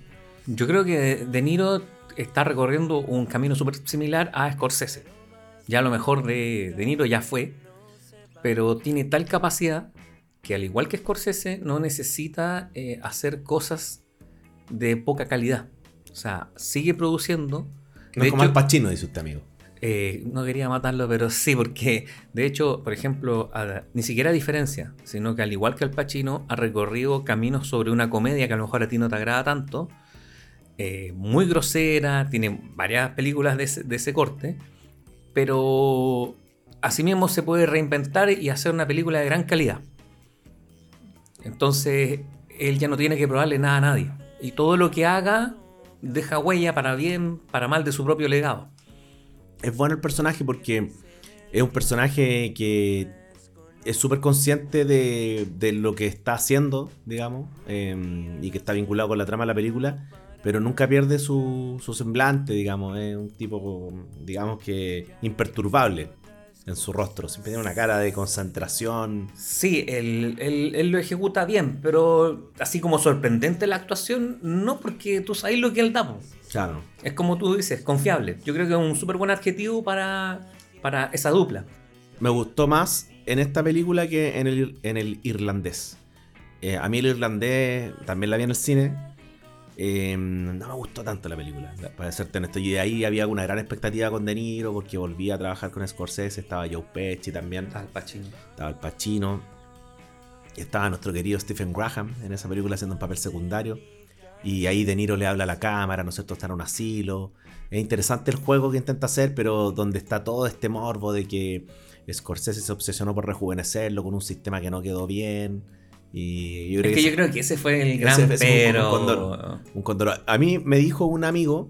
Yo creo que De Niro está recorriendo un camino súper similar a Scorsese. Ya lo mejor de De Niro ya fue, pero tiene tal capacidad que al igual que Scorsese no necesita eh, hacer cosas de poca calidad. O sea, sigue produciendo. No De es como hecho, Al Pacino, dice usted, amigo. Eh, no quería matarlo, pero sí, porque de hecho, por ejemplo, ni siquiera diferencia, sino que al igual que Al Pacino, ha recorrido caminos sobre una comedia que a lo mejor a ti no te agrada tanto, eh, muy grosera, tiene varias películas de ese, de ese corte, pero asimismo se puede reinventar y hacer una película de gran calidad. Entonces, él ya no tiene que probarle nada a nadie. Y todo lo que haga deja huella para bien, para mal de su propio legado. Es bueno el personaje porque es un personaje que es súper consciente de, lo que está haciendo, digamos, eh, y que está vinculado con la trama de la película, pero nunca pierde su, su semblante, digamos, es un tipo, digamos que imperturbable en su rostro, siempre tiene una cara de concentración. Sí, él, él- él lo ejecuta bien, pero así como sorprendente la actuación, no porque tú sabes lo que él da. Claro. Es como tú dices, confiable. Yo creo que es un súper buen adjetivo para, para esa dupla. Me gustó más en esta película que en el, en el irlandés. Eh, a mí el irlandés también la vi en el cine. Eh, no me gustó tanto la película, para serte honesto. Y de ahí había una gran expectativa con De Niro porque volvía a trabajar con Scorsese. Estaba Joe Pesci también. Al Pacino. Estaba el Pacino. Y estaba nuestro querido Stephen Graham en esa película haciendo un papel secundario. Y ahí De Niro le habla a la cámara, ¿no es cierto? Está en un asilo. Es interesante el juego que intenta hacer, pero donde está todo este morbo de que Scorsese se obsesionó por rejuvenecerlo con un sistema que no quedó bien. Y yo creo Es que yo creo que ese fue el gran ese un- pero. un un condoro. A mí me dijo un amigo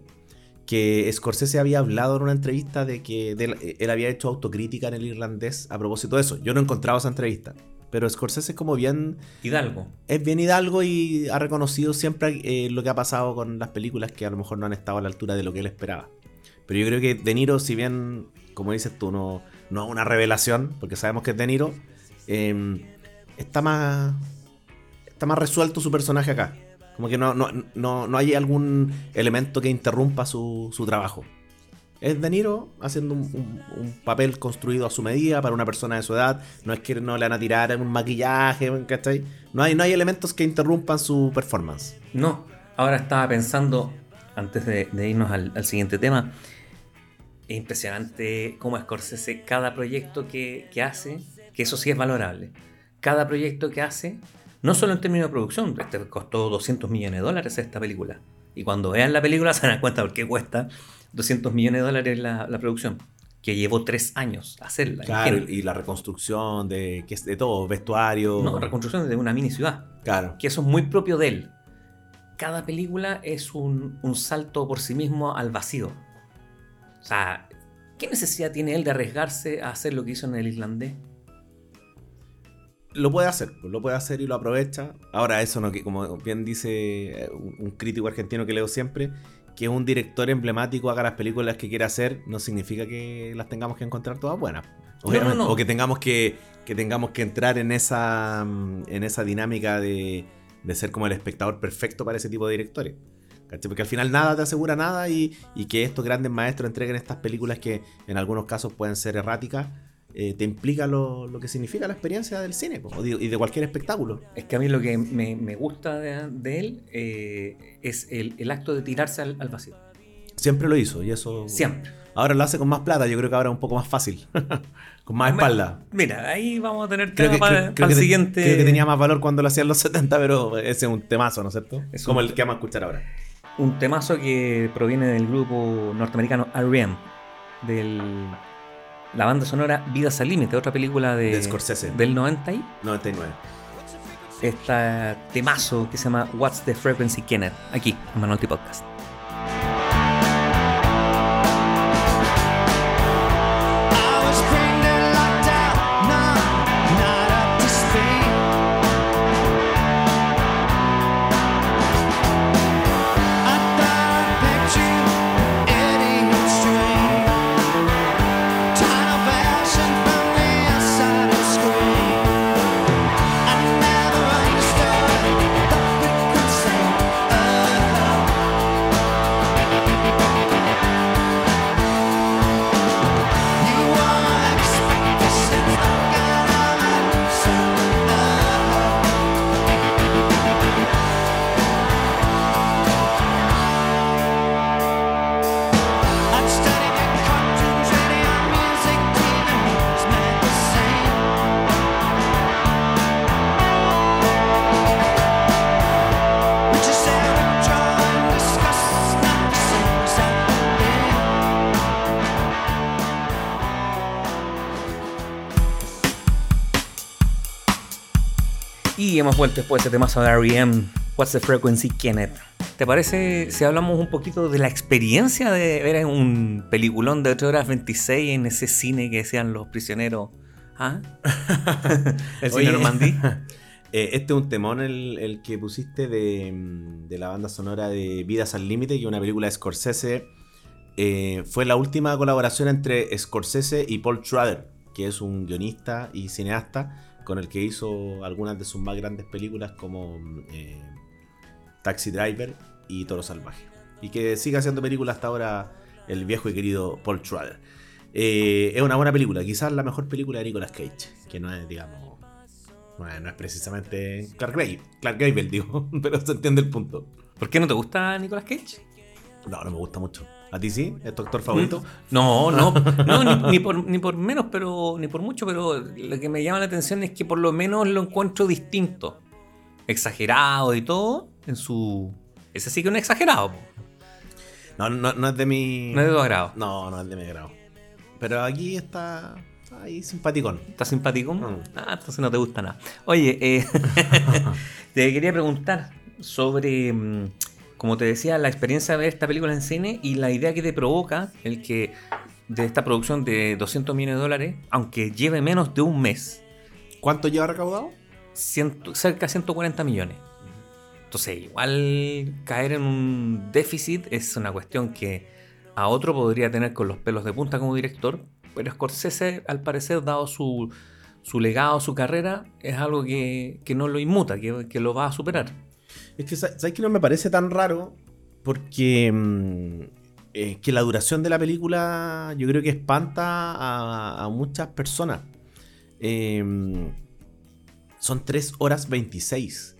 que Scorsese había hablado en una entrevista de que de él había hecho autocrítica en el irlandés a propósito de eso. Yo no he encontrado esa entrevista. Pero Scorsese es como bien. Hidalgo. Es bien hidalgo y ha reconocido siempre eh, lo que ha pasado con las películas que a lo mejor no han estado a la altura de lo que él esperaba. Pero yo creo que De Niro, si bien, como dices tú, no, no es una revelación, porque sabemos que es De Niro, eh, está más. Está más resuelto su personaje acá. Como que no, no, no, no hay algún elemento que interrumpa su, su trabajo. Es De Niro haciendo un, un- papel construido a su medida para una persona de su edad. No es que no le van a tirar un maquillaje, ¿cachai? No hay, no hay elementos que interrumpan su performance. No, ahora estaba pensando, antes de, de irnos al, al siguiente tema, es impresionante cómo Scorsese, cada proyecto que, que hace, que eso sí es valorable, cada proyecto que hace, no solo en términos de producción, este costó 200 millones de dólares esta película, y cuando vean la película se dan cuenta por qué cuesta 200 millones de dólares la, la producción, que llevó tres años hacerla. Claro, y la reconstrucción de, de todo, vestuario. No, reconstrucción de una mini ciudad Claro. que eso es muy propio de él. Cada película es un, un salto por sí mismo al vacío. O sea, ¿qué necesidad tiene él de arriesgarse a hacer lo que hizo en el irlandés? Lo puede hacer, pues, lo puede hacer y lo aprovecha. Ahora, eso no, que como bien dice eh, un, crítico argentino que leo siempre, que un director emblemático haga las películas que quiere hacer, no significa que las tengamos que encontrar todas buenas. No, Obviamente, no, no. O que tengamos que, que tengamos que entrar en esa, mm, en esa dinámica de, de ser como el espectador perfecto para ese tipo de directores. Porque al final nada te asegura nada y, y que estos grandes maestros entreguen estas películas que en algunos casos pueden ser erráticas, eh, te implica lo, lo que significa la experiencia del cine po, y de cualquier espectáculo. Es que a mí lo que me, me gusta de, de él eh, es el, el acto de tirarse al, al vacío. Siempre lo hizo y eso... Siempre. Ahora lo hace con más plata, yo creo que ahora es un poco más fácil. con más espalda. Mira, ahí vamos a tener Creo que, para, creo- creo para que el te- siguiente. creo que tenía más valor cuando lo hacían los 70, pero ese es un temazo, ¿no es cierto? Es como un- el que vamos a escuchar ahora. un temazo que proviene del grupo norteamericano R.E.M. del la banda sonora Vidas al Límite, otra película de, De Scorsese. del 90 y 99. este temazo que se llama What's the Frequency Kenneth, aquí en Manolti Podcast. Hemos vuelto después de temazo de R.E.M. What's the Frequency, Kenneth? ¿Te parece si hablamos un poquito de la experiencia de ver un peliculón de 8 horas 26 en ese cine que decían los prisioneros? ¿Ah? ¿El Oye, cine Normandí? eh, este es un temón el, el que pusiste de, mm, de la banda sonora de Vidas al Límite, que es una película de Scorsese. Eh, fue la última colaboración entre Scorsese y Paul Schrader, que es un guionista y cineasta con el que hizo algunas de sus más grandes películas como eh, Taxi Driver y Toro Salvaje. Y que sigue haciendo películas hasta ahora el viejo y querido Paul Schrader. Eh, es una buena película, quizás la mejor película de Nicolas Cage, que no es, digamos, no es, no es precisamente Clark Gable, Clark Gable, digo, pero se entiende el punto. ¿Por qué no te gusta Nicolas Cage? No, no me gusta mucho. ¿A ti sí? ¿Es tu actor favorito? No, no, no ni, ni por, ni por menos, pero ni por mucho, pero lo que me llama la atención es que por lo menos lo encuentro distinto. Exagerado y todo en su... Ese sí que es un exagerado. No, no, no es de mi... No es de tu agrado. No, no es de mi agrado. Pero aquí está, está ahí simpaticón. ¿Estás simpático? Mm. Ah, entonces no te gusta nada. Oye, eh, te quería preguntar sobre, mm, como te decía, la experiencia de ver esta película en cine y la idea que te provoca el que de esta producción de 200 millones de dólares, aunque lleve menos de un mes, ¿Cuánto lleva recaudado? ciento- cerca de 140 millones. Entonces, igual caer en un déficit es una cuestión que a otro podría tener con los pelos de punta como director, pero Scorsese, al parecer, dado su, su legado, su carrera, es algo que, que no lo inmuta, que, que lo va a superar. Es que, sa- ¿sabes que no me parece tan raro? Porque mm, eh, que la duración de la película yo creo que espanta a, muchas personas. Eh, son 3 horas 26.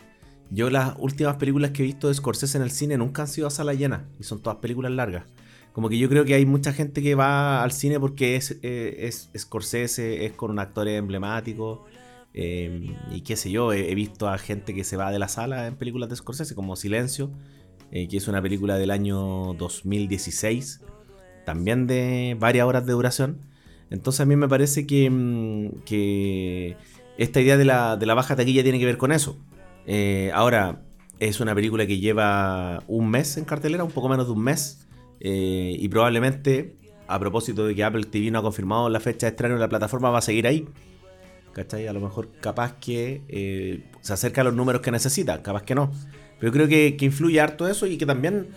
Yo las últimas películas que he visto de Scorsese en el cine nunca han sido a sala llena y son todas películas largas. Como que yo creo que hay mucha gente que va al cine porque es, eh, es Scorsese, es con un actor emblemático. Eh, y qué sé yo, he, visto a gente que se va de la sala en películas de Scorsese, como Silencio, eh, que es una película del año 2016, también de varias horas de duración. Entonces a mí me parece que, mm, que esta idea de la, de la baja taquilla tiene que ver con eso. Eh, ahora, es una película que lleva un mes en cartelera, un poco menos de un mes. eh, y probablemente, a propósito de que Apple TV no ha confirmado la fecha de estreno, la plataforma va a seguir ahí. ¿Cachai? A lo mejor capaz que eh, se acerca a los números que necesita, capaz que no. Pero creo que, que influye harto eso y que también,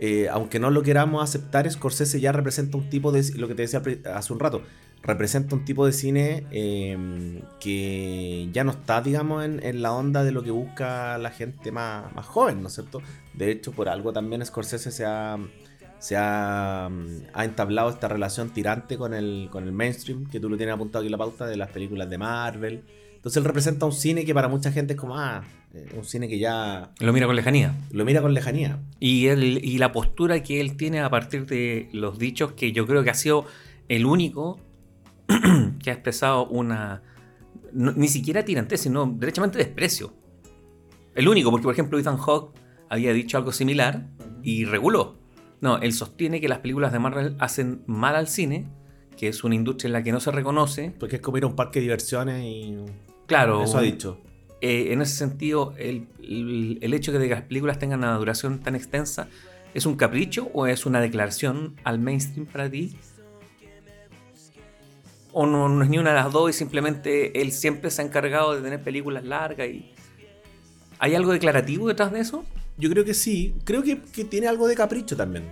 eh, aunque no lo queramos aceptar, Scorsese ya representa un tipo de, lo que te decía hace un rato, representa un tipo de cine eh, que ya no está, digamos, en, en la onda de lo que busca la gente más, más joven, ¿no es cierto? De hecho, por algo también Scorsese se ha, se ha, mm, ha entablado esta relación tirante con el, con el mainstream, que tú lo tienes apuntado aquí en la pauta de las películas de Marvel. Entonces él representa un cine que para mucha gente es como, ah, eh, un cine que ya Lo mira con lejanía. lo mira con lejanía. Y, él, y la postura que él tiene a partir de los dichos, que yo creo que ha sido el único que ha expresado una. no- ni siquiera tirantez, sino derechamente desprecio. El único, porque por ejemplo Ethan Hawke había dicho algo similar y reguló. No, él sostiene que las películas de Marvel hacen mal al cine, que es una industria en la que no se reconoce. Porque es como ir a un parque de diversiones y... Claro, Eso ha dicho. eh, en ese sentido, el, el- el hecho de que las películas tengan una duración tan extensa, ¿es un capricho o es una declaración al mainstream para ti? ¿O no, no es ni una de las dos y simplemente él siempre se ha encargado de tener películas largas y... ¿Hay algo declarativo detrás de eso? Yo creo que sí. Creo que, tiene algo de capricho también.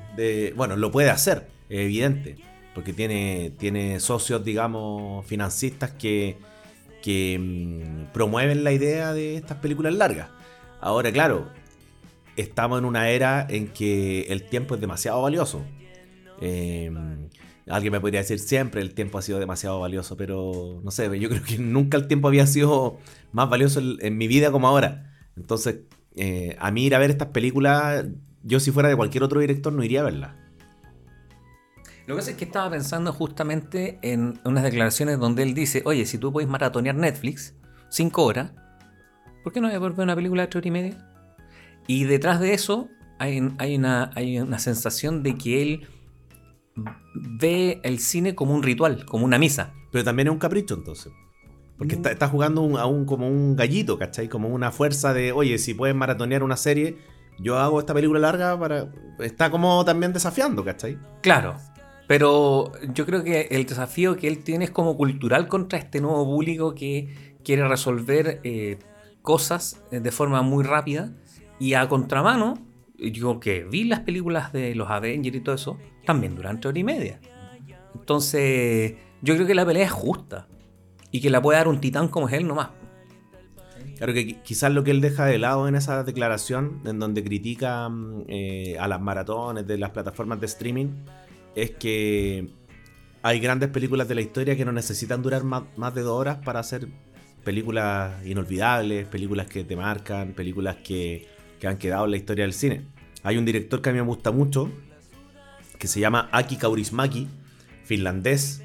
Bueno, lo puede hacer, es evidente. Porque tiene, tiene socios, digamos, financistas que, que mm, promueven la idea de estas películas largas. Ahora, claro, estamos en una era en que el tiempo es demasiado valioso. Eh, alguien me podría decir siempre el tiempo ha sido demasiado valioso, pero no sé, yo creo que nunca el tiempo había sido más valioso en mi vida como ahora. Entonces, eh, a mí ir a ver estas películas, yo si fuera de cualquier otro director no iría a verlas. Lo que pasa es que estaba pensando justamente en unas declaraciones donde él dice, oye, si tú puedes maratonear Netflix, cinco horas, ¿por qué no voy a ver una película de 8 horas y media? Y detrás de eso hay, hay una, hay una sensación de que él ve el cine como un ritual, como una misa. Pero también es un capricho entonces. Porque está, está jugando un- a un, como un gallito, ¿cachai? Como una fuerza de, oye, si puedes maratonear una serie, yo hago esta película larga para... Está como también desafiando, ¿cachai? Claro, pero yo creo que el desafío que él tiene es como cultural contra este nuevo público que quiere resolver eh, cosas eh, de forma muy rápida y a contramano, yo que vi las películas de los Avengers y todo eso, también durante hora y media. Entonces, yo creo que la pelea es justa y que la puede dar un titán como es él nomás. Claro que qui- quizás lo que él deja de lado en esa declaración, en donde critica mm, eh, a las maratones de las plataformas de streaming, es que hay grandes películas de la historia que no necesitan durar más, más de dos horas para hacer películas inolvidables, películas que te marcan, películas que, que han quedado en la historia del cine. Hay un director que a mí me gusta mucho, que se llama Aki Kaurismäki, finlandés,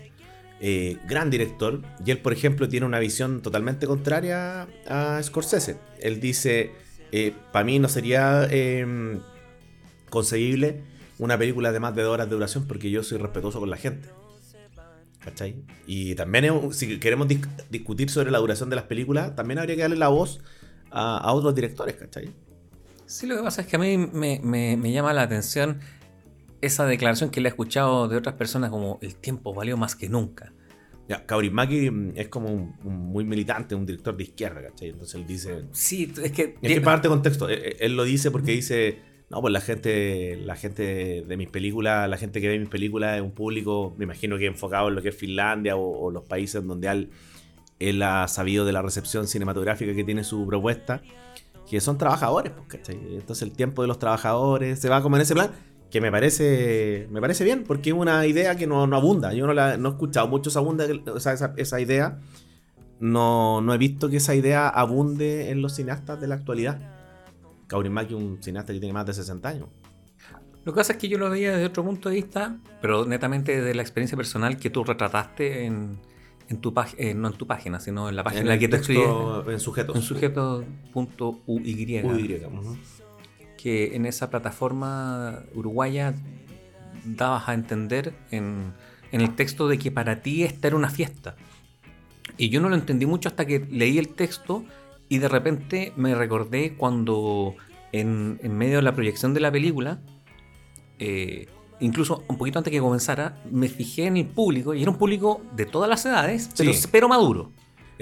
eh, gran director, y él, por ejemplo, tiene una visión totalmente contraria a Scorsese. Él dice, para mí no sería eh, conseguible una película de más de dos horas de duración porque yo soy respetuoso con la gente. ¿Cachai? Y también, si queremos dis- discutir sobre la duración de las películas, también habría que darle la voz a, otros directores, ¿cachai? Sí, lo que pasa es que a mí me llama la atención esa declaración que le he escuchado de otras personas como el tiempo valió más que nunca. Ya, Kaurismäki es como un, un muy militante, un director de izquierda, ¿cachai? Entonces él dice, Sí, es que... Es que parte de contexto. Él, él lo dice porque dice, no, pues la gente, la gente de mis películas, la gente que ve mis películas es un público, me imagino que enfocado en lo que es Finlandia o, o los países donde él, él ha sabido de la recepción cinematográfica que tiene su propuesta, que son trabajadores, pues, ¿cachai? Entonces el tiempo de los trabajadores se va como en ese plan, que me parece, me parece bien, porque es una idea que no, no abunda. Yo no, la, no he escuchado mucho esa, abunda, o sea, esa, esa idea. No, no he visto que esa idea abunde en los cineastas de la actualidad. Kaurismäki es un cineasta que tiene más de 60 años. Lo que pasa es que yo lo veía desde otro punto de vista, pero netamente de la experiencia personal que tú retrataste en, en tu página, no en tu página, sino en la página en la que te escribes. en sujetos. En sujeto.uy. UY. ujú. Que en esa plataforma uruguaya dabas a entender en, en el texto de que para ti esta era una fiesta. Y yo no lo entendí mucho hasta que leí el texto y de repente me recordé cuando en, en medio de la proyección de la película, eh, incluso un poquito antes que comenzara, me fijé en el público y era un público de todas las edades, pero, Sí. pero maduro.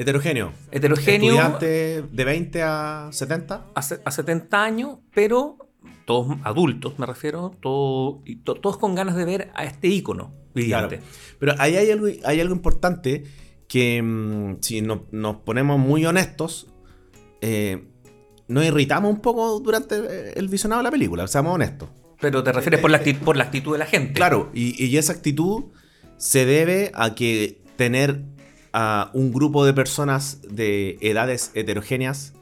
Heterogéneo. Heterogéneo. Estudiante de 20 a 70. a, a 70 años, pero todos adultos, me refiero, todo- y to- todos con ganas de ver a este ícono. Claro. Pero ahí hay algo, hay algo importante que mm, si no- nos ponemos muy honestos, eh, nos irritamos un poco durante eh, el visionado de la película, seamos honestos. Pero te refieres por la, acti- por la actitud de la gente. Claro, y, y esa actitud se debe a que tener a un grupo de personas de edades heterogéneas,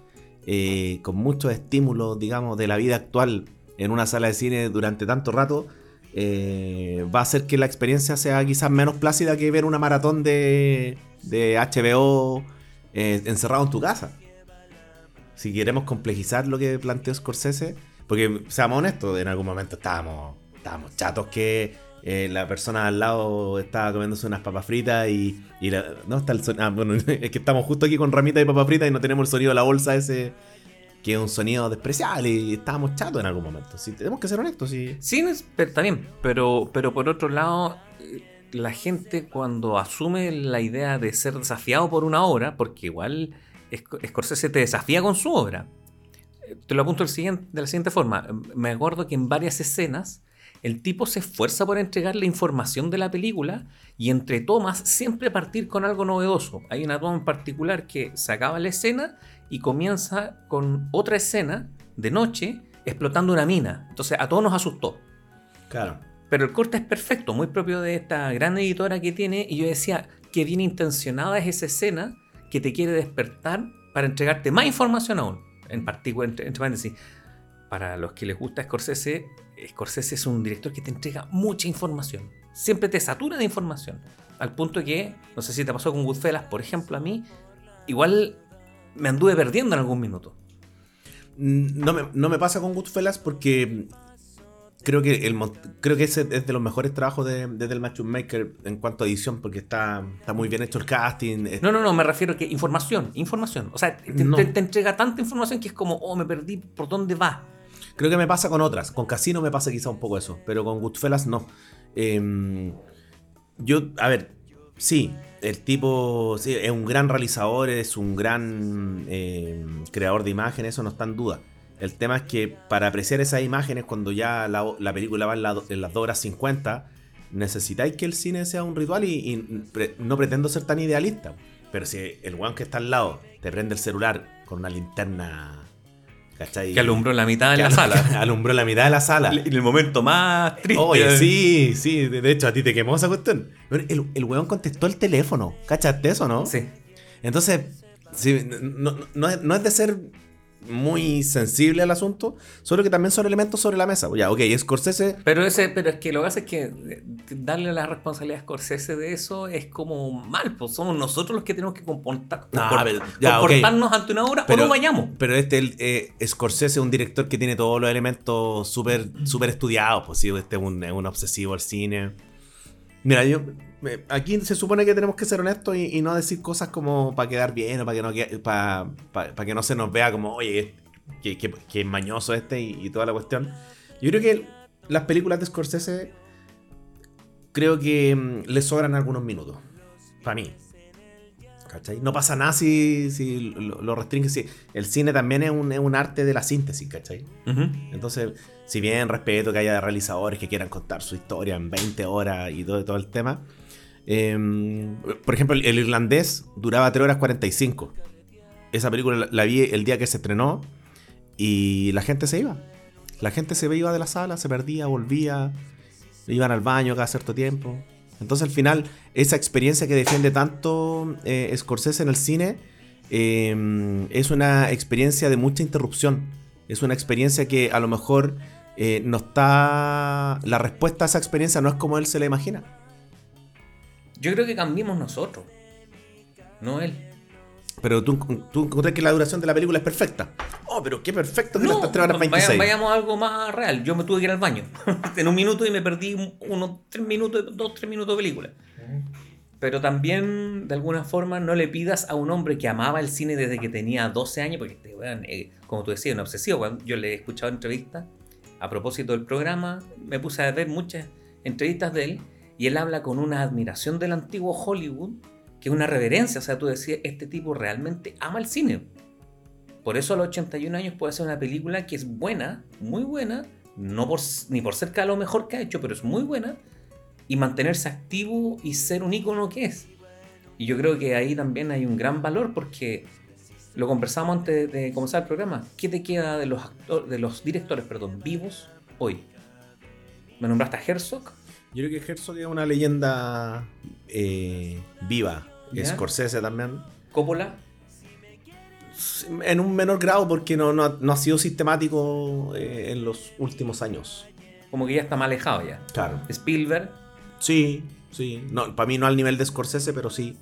eh, con muchos estímulos, digamos, de la vida actual en una sala de cine durante tanto rato, eh, va a hacer que la experiencia sea quizás menos plácida que ver una maratón de, de HBO eh, encerrado en tu casa. Si queremos complejizar lo que planteó Scorsese, porque seamos honestos, en algún momento estábamos, estábamos chatos que eh, la persona al lado estaba comiéndose unas papas fritas y, y no está el sonido. Ah, bueno, es que estamos justo aquí con ramita de papas fritas y no tenemos el sonido de la bolsa ese que es un sonido despreciable y estábamos chatos en algún momento. Sí, tenemos que ser honestos. Sí. Sí, pero, bien, pero, pero por otro lado, eh, la gente cuando asume la idea de ser desafiado por una obra, porque igual Sc- Scorsese te desafía con su obra. Eh, Te lo apunto de la siguiente forma. Me acuerdo que en varias escenas el tipo se esfuerza por entregar la información de la película y entre tomas siempre partir con algo novedoso. Hay una toma en particular que se acaba la escena y comienza con otra escena de noche explotando una mina. Entonces a todos nos asustó. Claro. Pero el corte es perfecto, muy propio de esta gran editora que tiene. Y yo decía, que bien intencionada es esa escena que te quiere despertar para entregarte más información aún. En particular, entre, entre paréntesis, para los que les gusta Scorsese, Scorsese es un director que te entrega mucha información. Siempre te satura de información. Al punto que, no sé si te pasó con Goodfellas, por ejemplo, a mí, igual me anduve perdiendo en algún minuto. Mm, No me, no me pasa con Goodfellas porque creo que el creo que ese es de los mejores trabajos de, de Del Match Maker en cuanto a edición, porque está, está muy bien hecho el casting. No, no, no, me refiero a que información, información. O sea, te, No. te- te entrega tanta información que es como, oh, me perdí, ¿por dónde va? Creo que me pasa con otras. Con Casino me pasa quizá un poco eso, pero con Goodfellas no. Em, yo, a ver, sí, el tipo es un gran realizador, es un gran em, creador de imágenes, eso no está en duda. El tema es que para apreciar esas imágenes, cuando ya la, la película va en, la- en las 2 horas 50, necesitáis que el cine sea un ritual y, no pretendo ser tan idealista. Pero si el weón que está al lado te prende el celular con una linterna, ¿cachai? Que alumbró la mitad de la sala. Alumbró la mitad de la sala. En el momento más triste. Oye, sí, sí, de hecho a ti te quemó esa cuestión. El, el weón contestó el teléfono, ¿cachaste eso, no? Sí. Entonces, sí, no, no- no es de ser muy sensible al asunto, solo que también son elementos sobre la mesa. Ya, ok, Scorsese, Pero, ese, pero es que lo que hace es que eh, darle la responsabilidad a Scorsese de eso es como mal, pues somos nosotros los que tenemos que comportar, Ah, pero- ya, comportarnos ante una obra o no vayamos. Pero este el, eh, Scorsese es un director que tiene todos los elementos súper súper estudiados. Pues sí, este es un, es un obsesivo al cine. Mira, yo. Aquí se supone que tenemos que ser honestos y, y no decir cosas como para quedar bien o para que no para, para- para que no se nos vea como, oye, que, que, que mañoso este y, y toda la cuestión. Yo creo que las películas de Scorsese creo que mm, le sobran algunos minutos. Para mí. ¿Cachai? No pasa nada si, si lo, lo restringe. Si el cine también es un, es un arte de la síntesis, ¿cachai? Ujú. Entonces, si bien respeto que haya realizadores que quieran contar su historia en 20 horas y todo, todo el tema. Eh, por ejemplo, el, irlandés duraba 3 horas 45. Esa película la, vi el día que se estrenó y la gente se iba. La gente se iba de la sala, se perdía, volvía, iban al baño cada cierto tiempo. Entonces al final, esa experiencia que defiende tanto eh, Scorsese en el cine eh, es una experiencia de mucha interrupción. Es una experiencia que a lo mejor eh, no está... La respuesta a esa experiencia no es como él se la imagina. Yo creo que cambiemos nosotros, no él. Pero tú, tú encontrás que la duración de la película es perfecta. Oh, pero qué perfecto que no, está 3 horas vaya- 26. vayamos a algo más real. Yo me tuve que ir al baño en un minuto y me perdí un- unos tres minutos, dos, tres minutos de película. Pero también, de alguna forma, no le pidas a un hombre que amaba el cine desde que tenía 12 años, porque este weón, eh, como tú decías, un obsesivo. Yo le he escuchado entrevistas a propósito del programa, me puse a ver muchas entrevistas de él y él habla con una admiración del antiguo Hollywood, que es una reverencia. O sea, tú decías, este tipo realmente ama el cine. Por eso a los 81 años puede ser una película que es buena, muy buena, no por, ni por cerca de lo mejor que ha hecho, pero es muy buena, y mantenerse activo y ser un ícono que es. Y yo creo que ahí también hay un gran valor porque lo conversamos antes de comenzar el programa. ¿Qué te queda de los, de los directores perdón, vivos hoy? ¿Me nombraste a Herzog? Yo creo que Herzog es una leyenda eh, viva. ¿Ya? Scorsese también. ¿Coppola? En un menor grado porque no, no, ha- no ha sido sistemático eh, en los últimos años. Como que ya está más alejado ya. Claro. Spielberg. Sí, sí. No, para mí no al nivel de Scorsese, pero sí.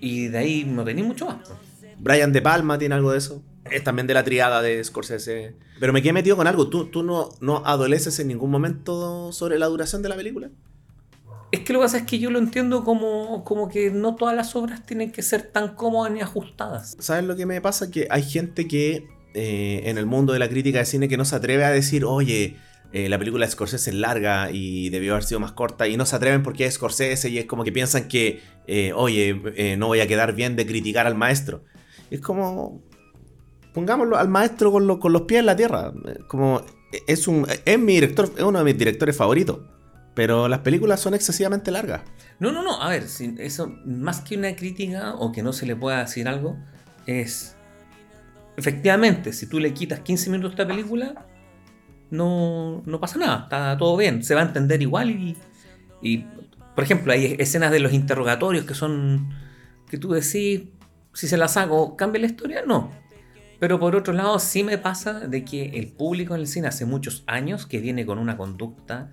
Y de ahí no tenéis mucho más. Brian De Palma tiene algo de eso. Es también de la triada de Scorsese. Pero me quedé metido con algo. ¿Tú, tú no, no adoleces en ningún momento sobre la duración de la película? Es que lo que pasa es que yo lo entiendo como, como que no todas las obras tienen que ser tan cómodas ni ajustadas. ¿Sabes lo que me pasa? Que hay gente que eh, en el mundo de la crítica de cine que no se atreve a decir, oye, eh, la película de Scorsese es larga y debió haber sido más corta, y no se atreven porque es Scorsese y es como que piensan que, eh, oye, no voy a quedar bien de criticar al maestro. Es como, pongámoslo al maestro con, lo- con los pies en la tierra. Como, es, un, es mi director, es uno de mis directores favoritos, pero las películas son excesivamente largas. No, no, no, a ver, eso más que una crítica o que no se le pueda decir algo, es. Efectivamente, si tú le quitas 15 minutos a esta película, no, no pasa nada, está todo bien, se va a entender igual y. y, por ejemplo, hay escenas de los interrogatorios que son. que tú decís, si se las hago, ¿cambia la historia? No. Pero por otro lado, sí me pasa de que el público en el cine hace muchos años que viene con una conducta.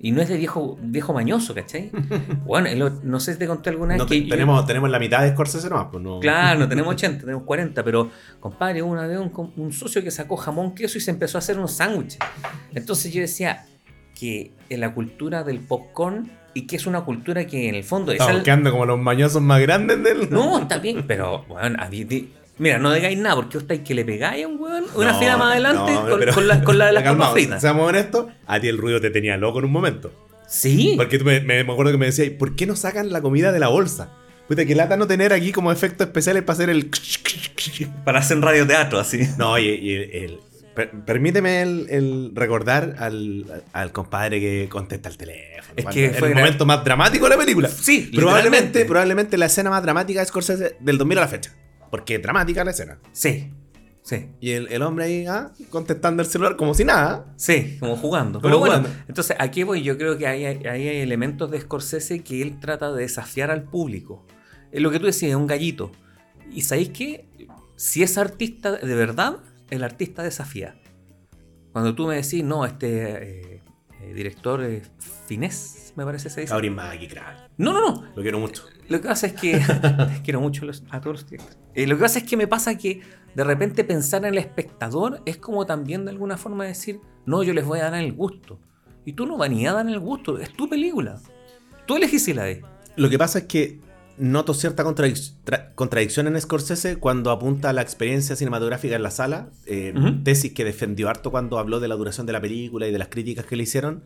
Y no es de viejo, viejo mañoso, ¿cachai? Bueno, el no sé si te conté alguna vez No, que. yo- tenemos, tenemos la mitad de Scorsese nomás, pues no. Claro, no tenemos 80, tenemos 40, pero compadre, una vez un, un socio que sacó jamón, queso y se empezó a hacer unos sándwiches. Entonces yo decía, que en la cultura del popcorn y que es una cultura que en el fondo es Estamos al- quedando como los mañosos más grandes del. No, está bien, pero bueno, a mí- di- mira, no digáis nada porque estáis que le pegáis a un weón una No, fila más adelante no, con, la, con la de las papas Calmaos, fritas. Seamos honestos, a ti el ruido te tenía loco en un momento. Sí. Porque tú me, me- me acuerdo que me decías, ¿por qué no sacan la comida de la bolsa? Puta, que lata no tener aquí como efectos especiales para hacer el. Para hacer radioteatro así. No, y, y el- el- per- permíteme el, el recordar al, al compadre que contesta el teléfono. Es que fue el momento más dramático de la película. Sí, probablemente, probablemente la escena más dramática de Scorsese del 2000 a la fecha. Porque es dramática la escena. Sí. Sí. Y el, el hombre ahí ah, contestando el celular como si nada. Sí, como jugando. Como Pero bueno, jugando. entonces aquí voy. Yo creo que hay, hay elementos de Scorsese que él trata de desafiar al público. Es lo que tú decías, es un gallito. Y sabéis que si es artista de verdad, el artista desafía. Cuando tú me decís, no, este eh, eh, director eh, finés, me parece se dice. Aurin Maggi, crack. No, no, no. Lo quiero mucho. Lo que pasa es que. quiero mucho los- a todos los directores. Eh, lo que pasa es que me pasa que de repente pensar en el espectador es como también de alguna forma decir, no, yo les voy a dar el gusto. Y tú no vas ni a dar el gusto, es tu película. Tú elegís si la ves. Lo que pasa es que noto cierta contradic- tra- contradicción en Scorsese cuando apunta a la experiencia cinematográfica en la sala, eh, tesis que defendió harto cuando habló de la duración de la película y de las críticas que le hicieron,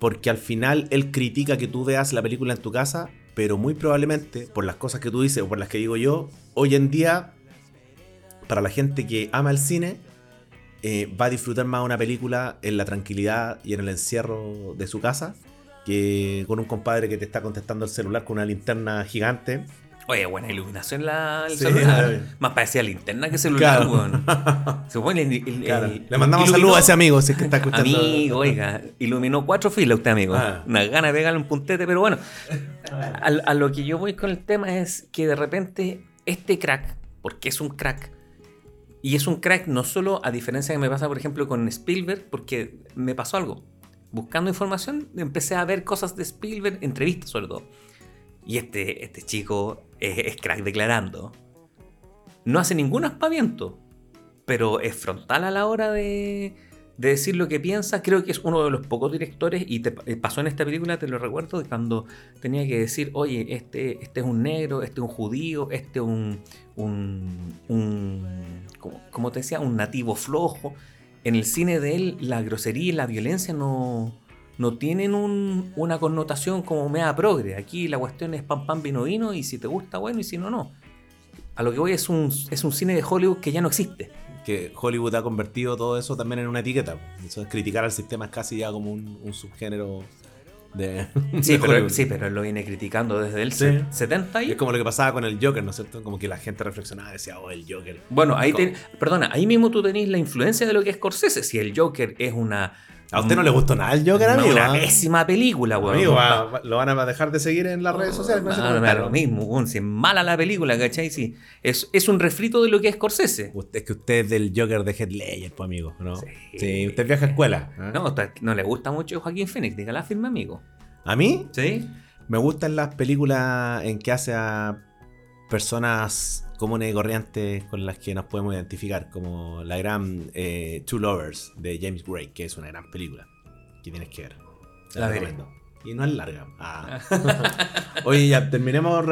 porque al final él critica que tú veas la película en tu casa, pero muy probablemente, por las cosas que tú dices o por las que digo yo, hoy en día, para la gente que ama el cine, eh, va a disfrutar más una película en la tranquilidad y en el encierro de su casa que con un compadre que te está contestando el celular con una linterna gigante. Oye, buena iluminación la, el Sí, celular. claro. Más parecía linterna que celular, Claro. el- el- el- Le mandamos saludos a ese amigo si es que está escuchando. Amigo, oiga, iluminó cuatro filas usted, amigo. Ah. Una gana de pegarle un puntete, pero bueno. A, a lo que yo voy con el tema es que de repente este crack, porque es un crack, y es un crack no solo a diferencia que me pasa, por ejemplo, con Spielberg, porque me pasó algo. Buscando información, empecé a ver cosas de Spielberg, entrevistas sobre todo. Y este, este chico es, crack declarando. No hace ningún aspaviento, pero es frontal a la hora de, de decir lo que piensa. Creo que es uno de los pocos directores, y eh, pasó en esta película, te lo recuerdo, de cuando tenía que decir, oye, este, este es un negro, este es un judío, este es un, un, te decía, un nativo flojo. En el cine de él, la grosería y la violencia no, no tienen un- una connotación como mea progre. Aquí la cuestión es pam pam vino vino y si te gusta, bueno, y si no, no. A lo que voy es un, es un cine de Hollywood que ya no existe. Que Hollywood ha convertido todo eso también en una etiqueta. Eso es criticar al sistema es casi ya como un, un subgénero de. Sí de pero, sí, pero él lo viene criticando desde el Sí. 70 y... Es como lo que pasaba con el Joker, ¿no es cierto? Como que la gente reflexionaba y decía, oh, el Joker. Bueno, ahí te- perdona, ahí mismo tú tenés la influencia de lo que es Scorsese. Si el Joker es una... A usted no le gustó nada el Joker, amigo. una ¿ah? pésima película, weón. Amigo, lo van a dejar de seguir en las redes sociales. me da comentario. lo mismo, weón, si es mala la película, ¿cachai? Sí, es, es un refrito de lo que es Scorsese. Usted, es que usted es del Joker de Heath Ledger, pues, amigo, ¿no? Sí. Sí, usted es vieja escuela. ¿ah? No, no le gusta mucho Joaquín Phoenix, diga la firme, amigo. A mí ¿Sí? me gustan las películas en que hace a personas comunes y corrientes con las que nos podemos identificar, como la gran eh, Two Lovers de James Gray, que es una gran película que tienes que ver. Te La recomiendo. Y no es larga. Ah. Oye, ya terminemos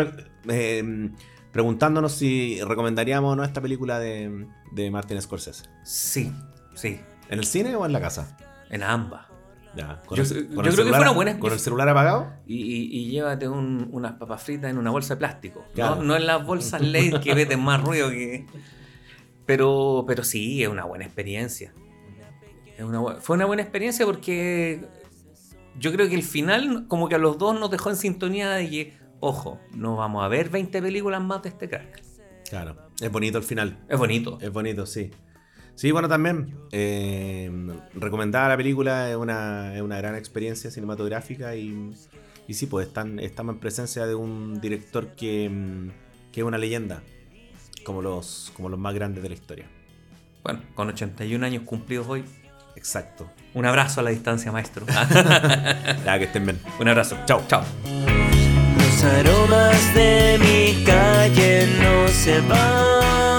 eh, preguntándonos si recomendaríamos o no esta película de, de Martin Scorsese. Sí, sí, ¿En el cine o en la casa? en ambas. Ya, Yo- el- creo que fue una buena- ¿Con el celular apagado? Y, y- y llévate un- unas papas fritas en una bolsa de plástico. Claro. No, no en las bolsas ley que meten más ruido que. Pero, pero sí, es una buena experiencia. Es una bu- fue una buena experiencia porque yo creo que el final, como que a los dos nos dejó en sintonía de que, ojo, no vamos a ver 20 películas más de este crack. Claro. Es bonito el final. Es bonito. Es bonito, sí. Sí, bueno, también. Eh, recomendada la película, es una, es una gran experiencia cinematográfica y, y sí, pues están, estamos en presencia de un director que, que es una leyenda, como los, como los más grandes de la historia. Bueno, con 81 años cumplidos hoy, Exacto. un abrazo a la distancia, maestro. Ya que estén bien. un abrazo. Chao. Chao. Los aromas de mi calle no se van.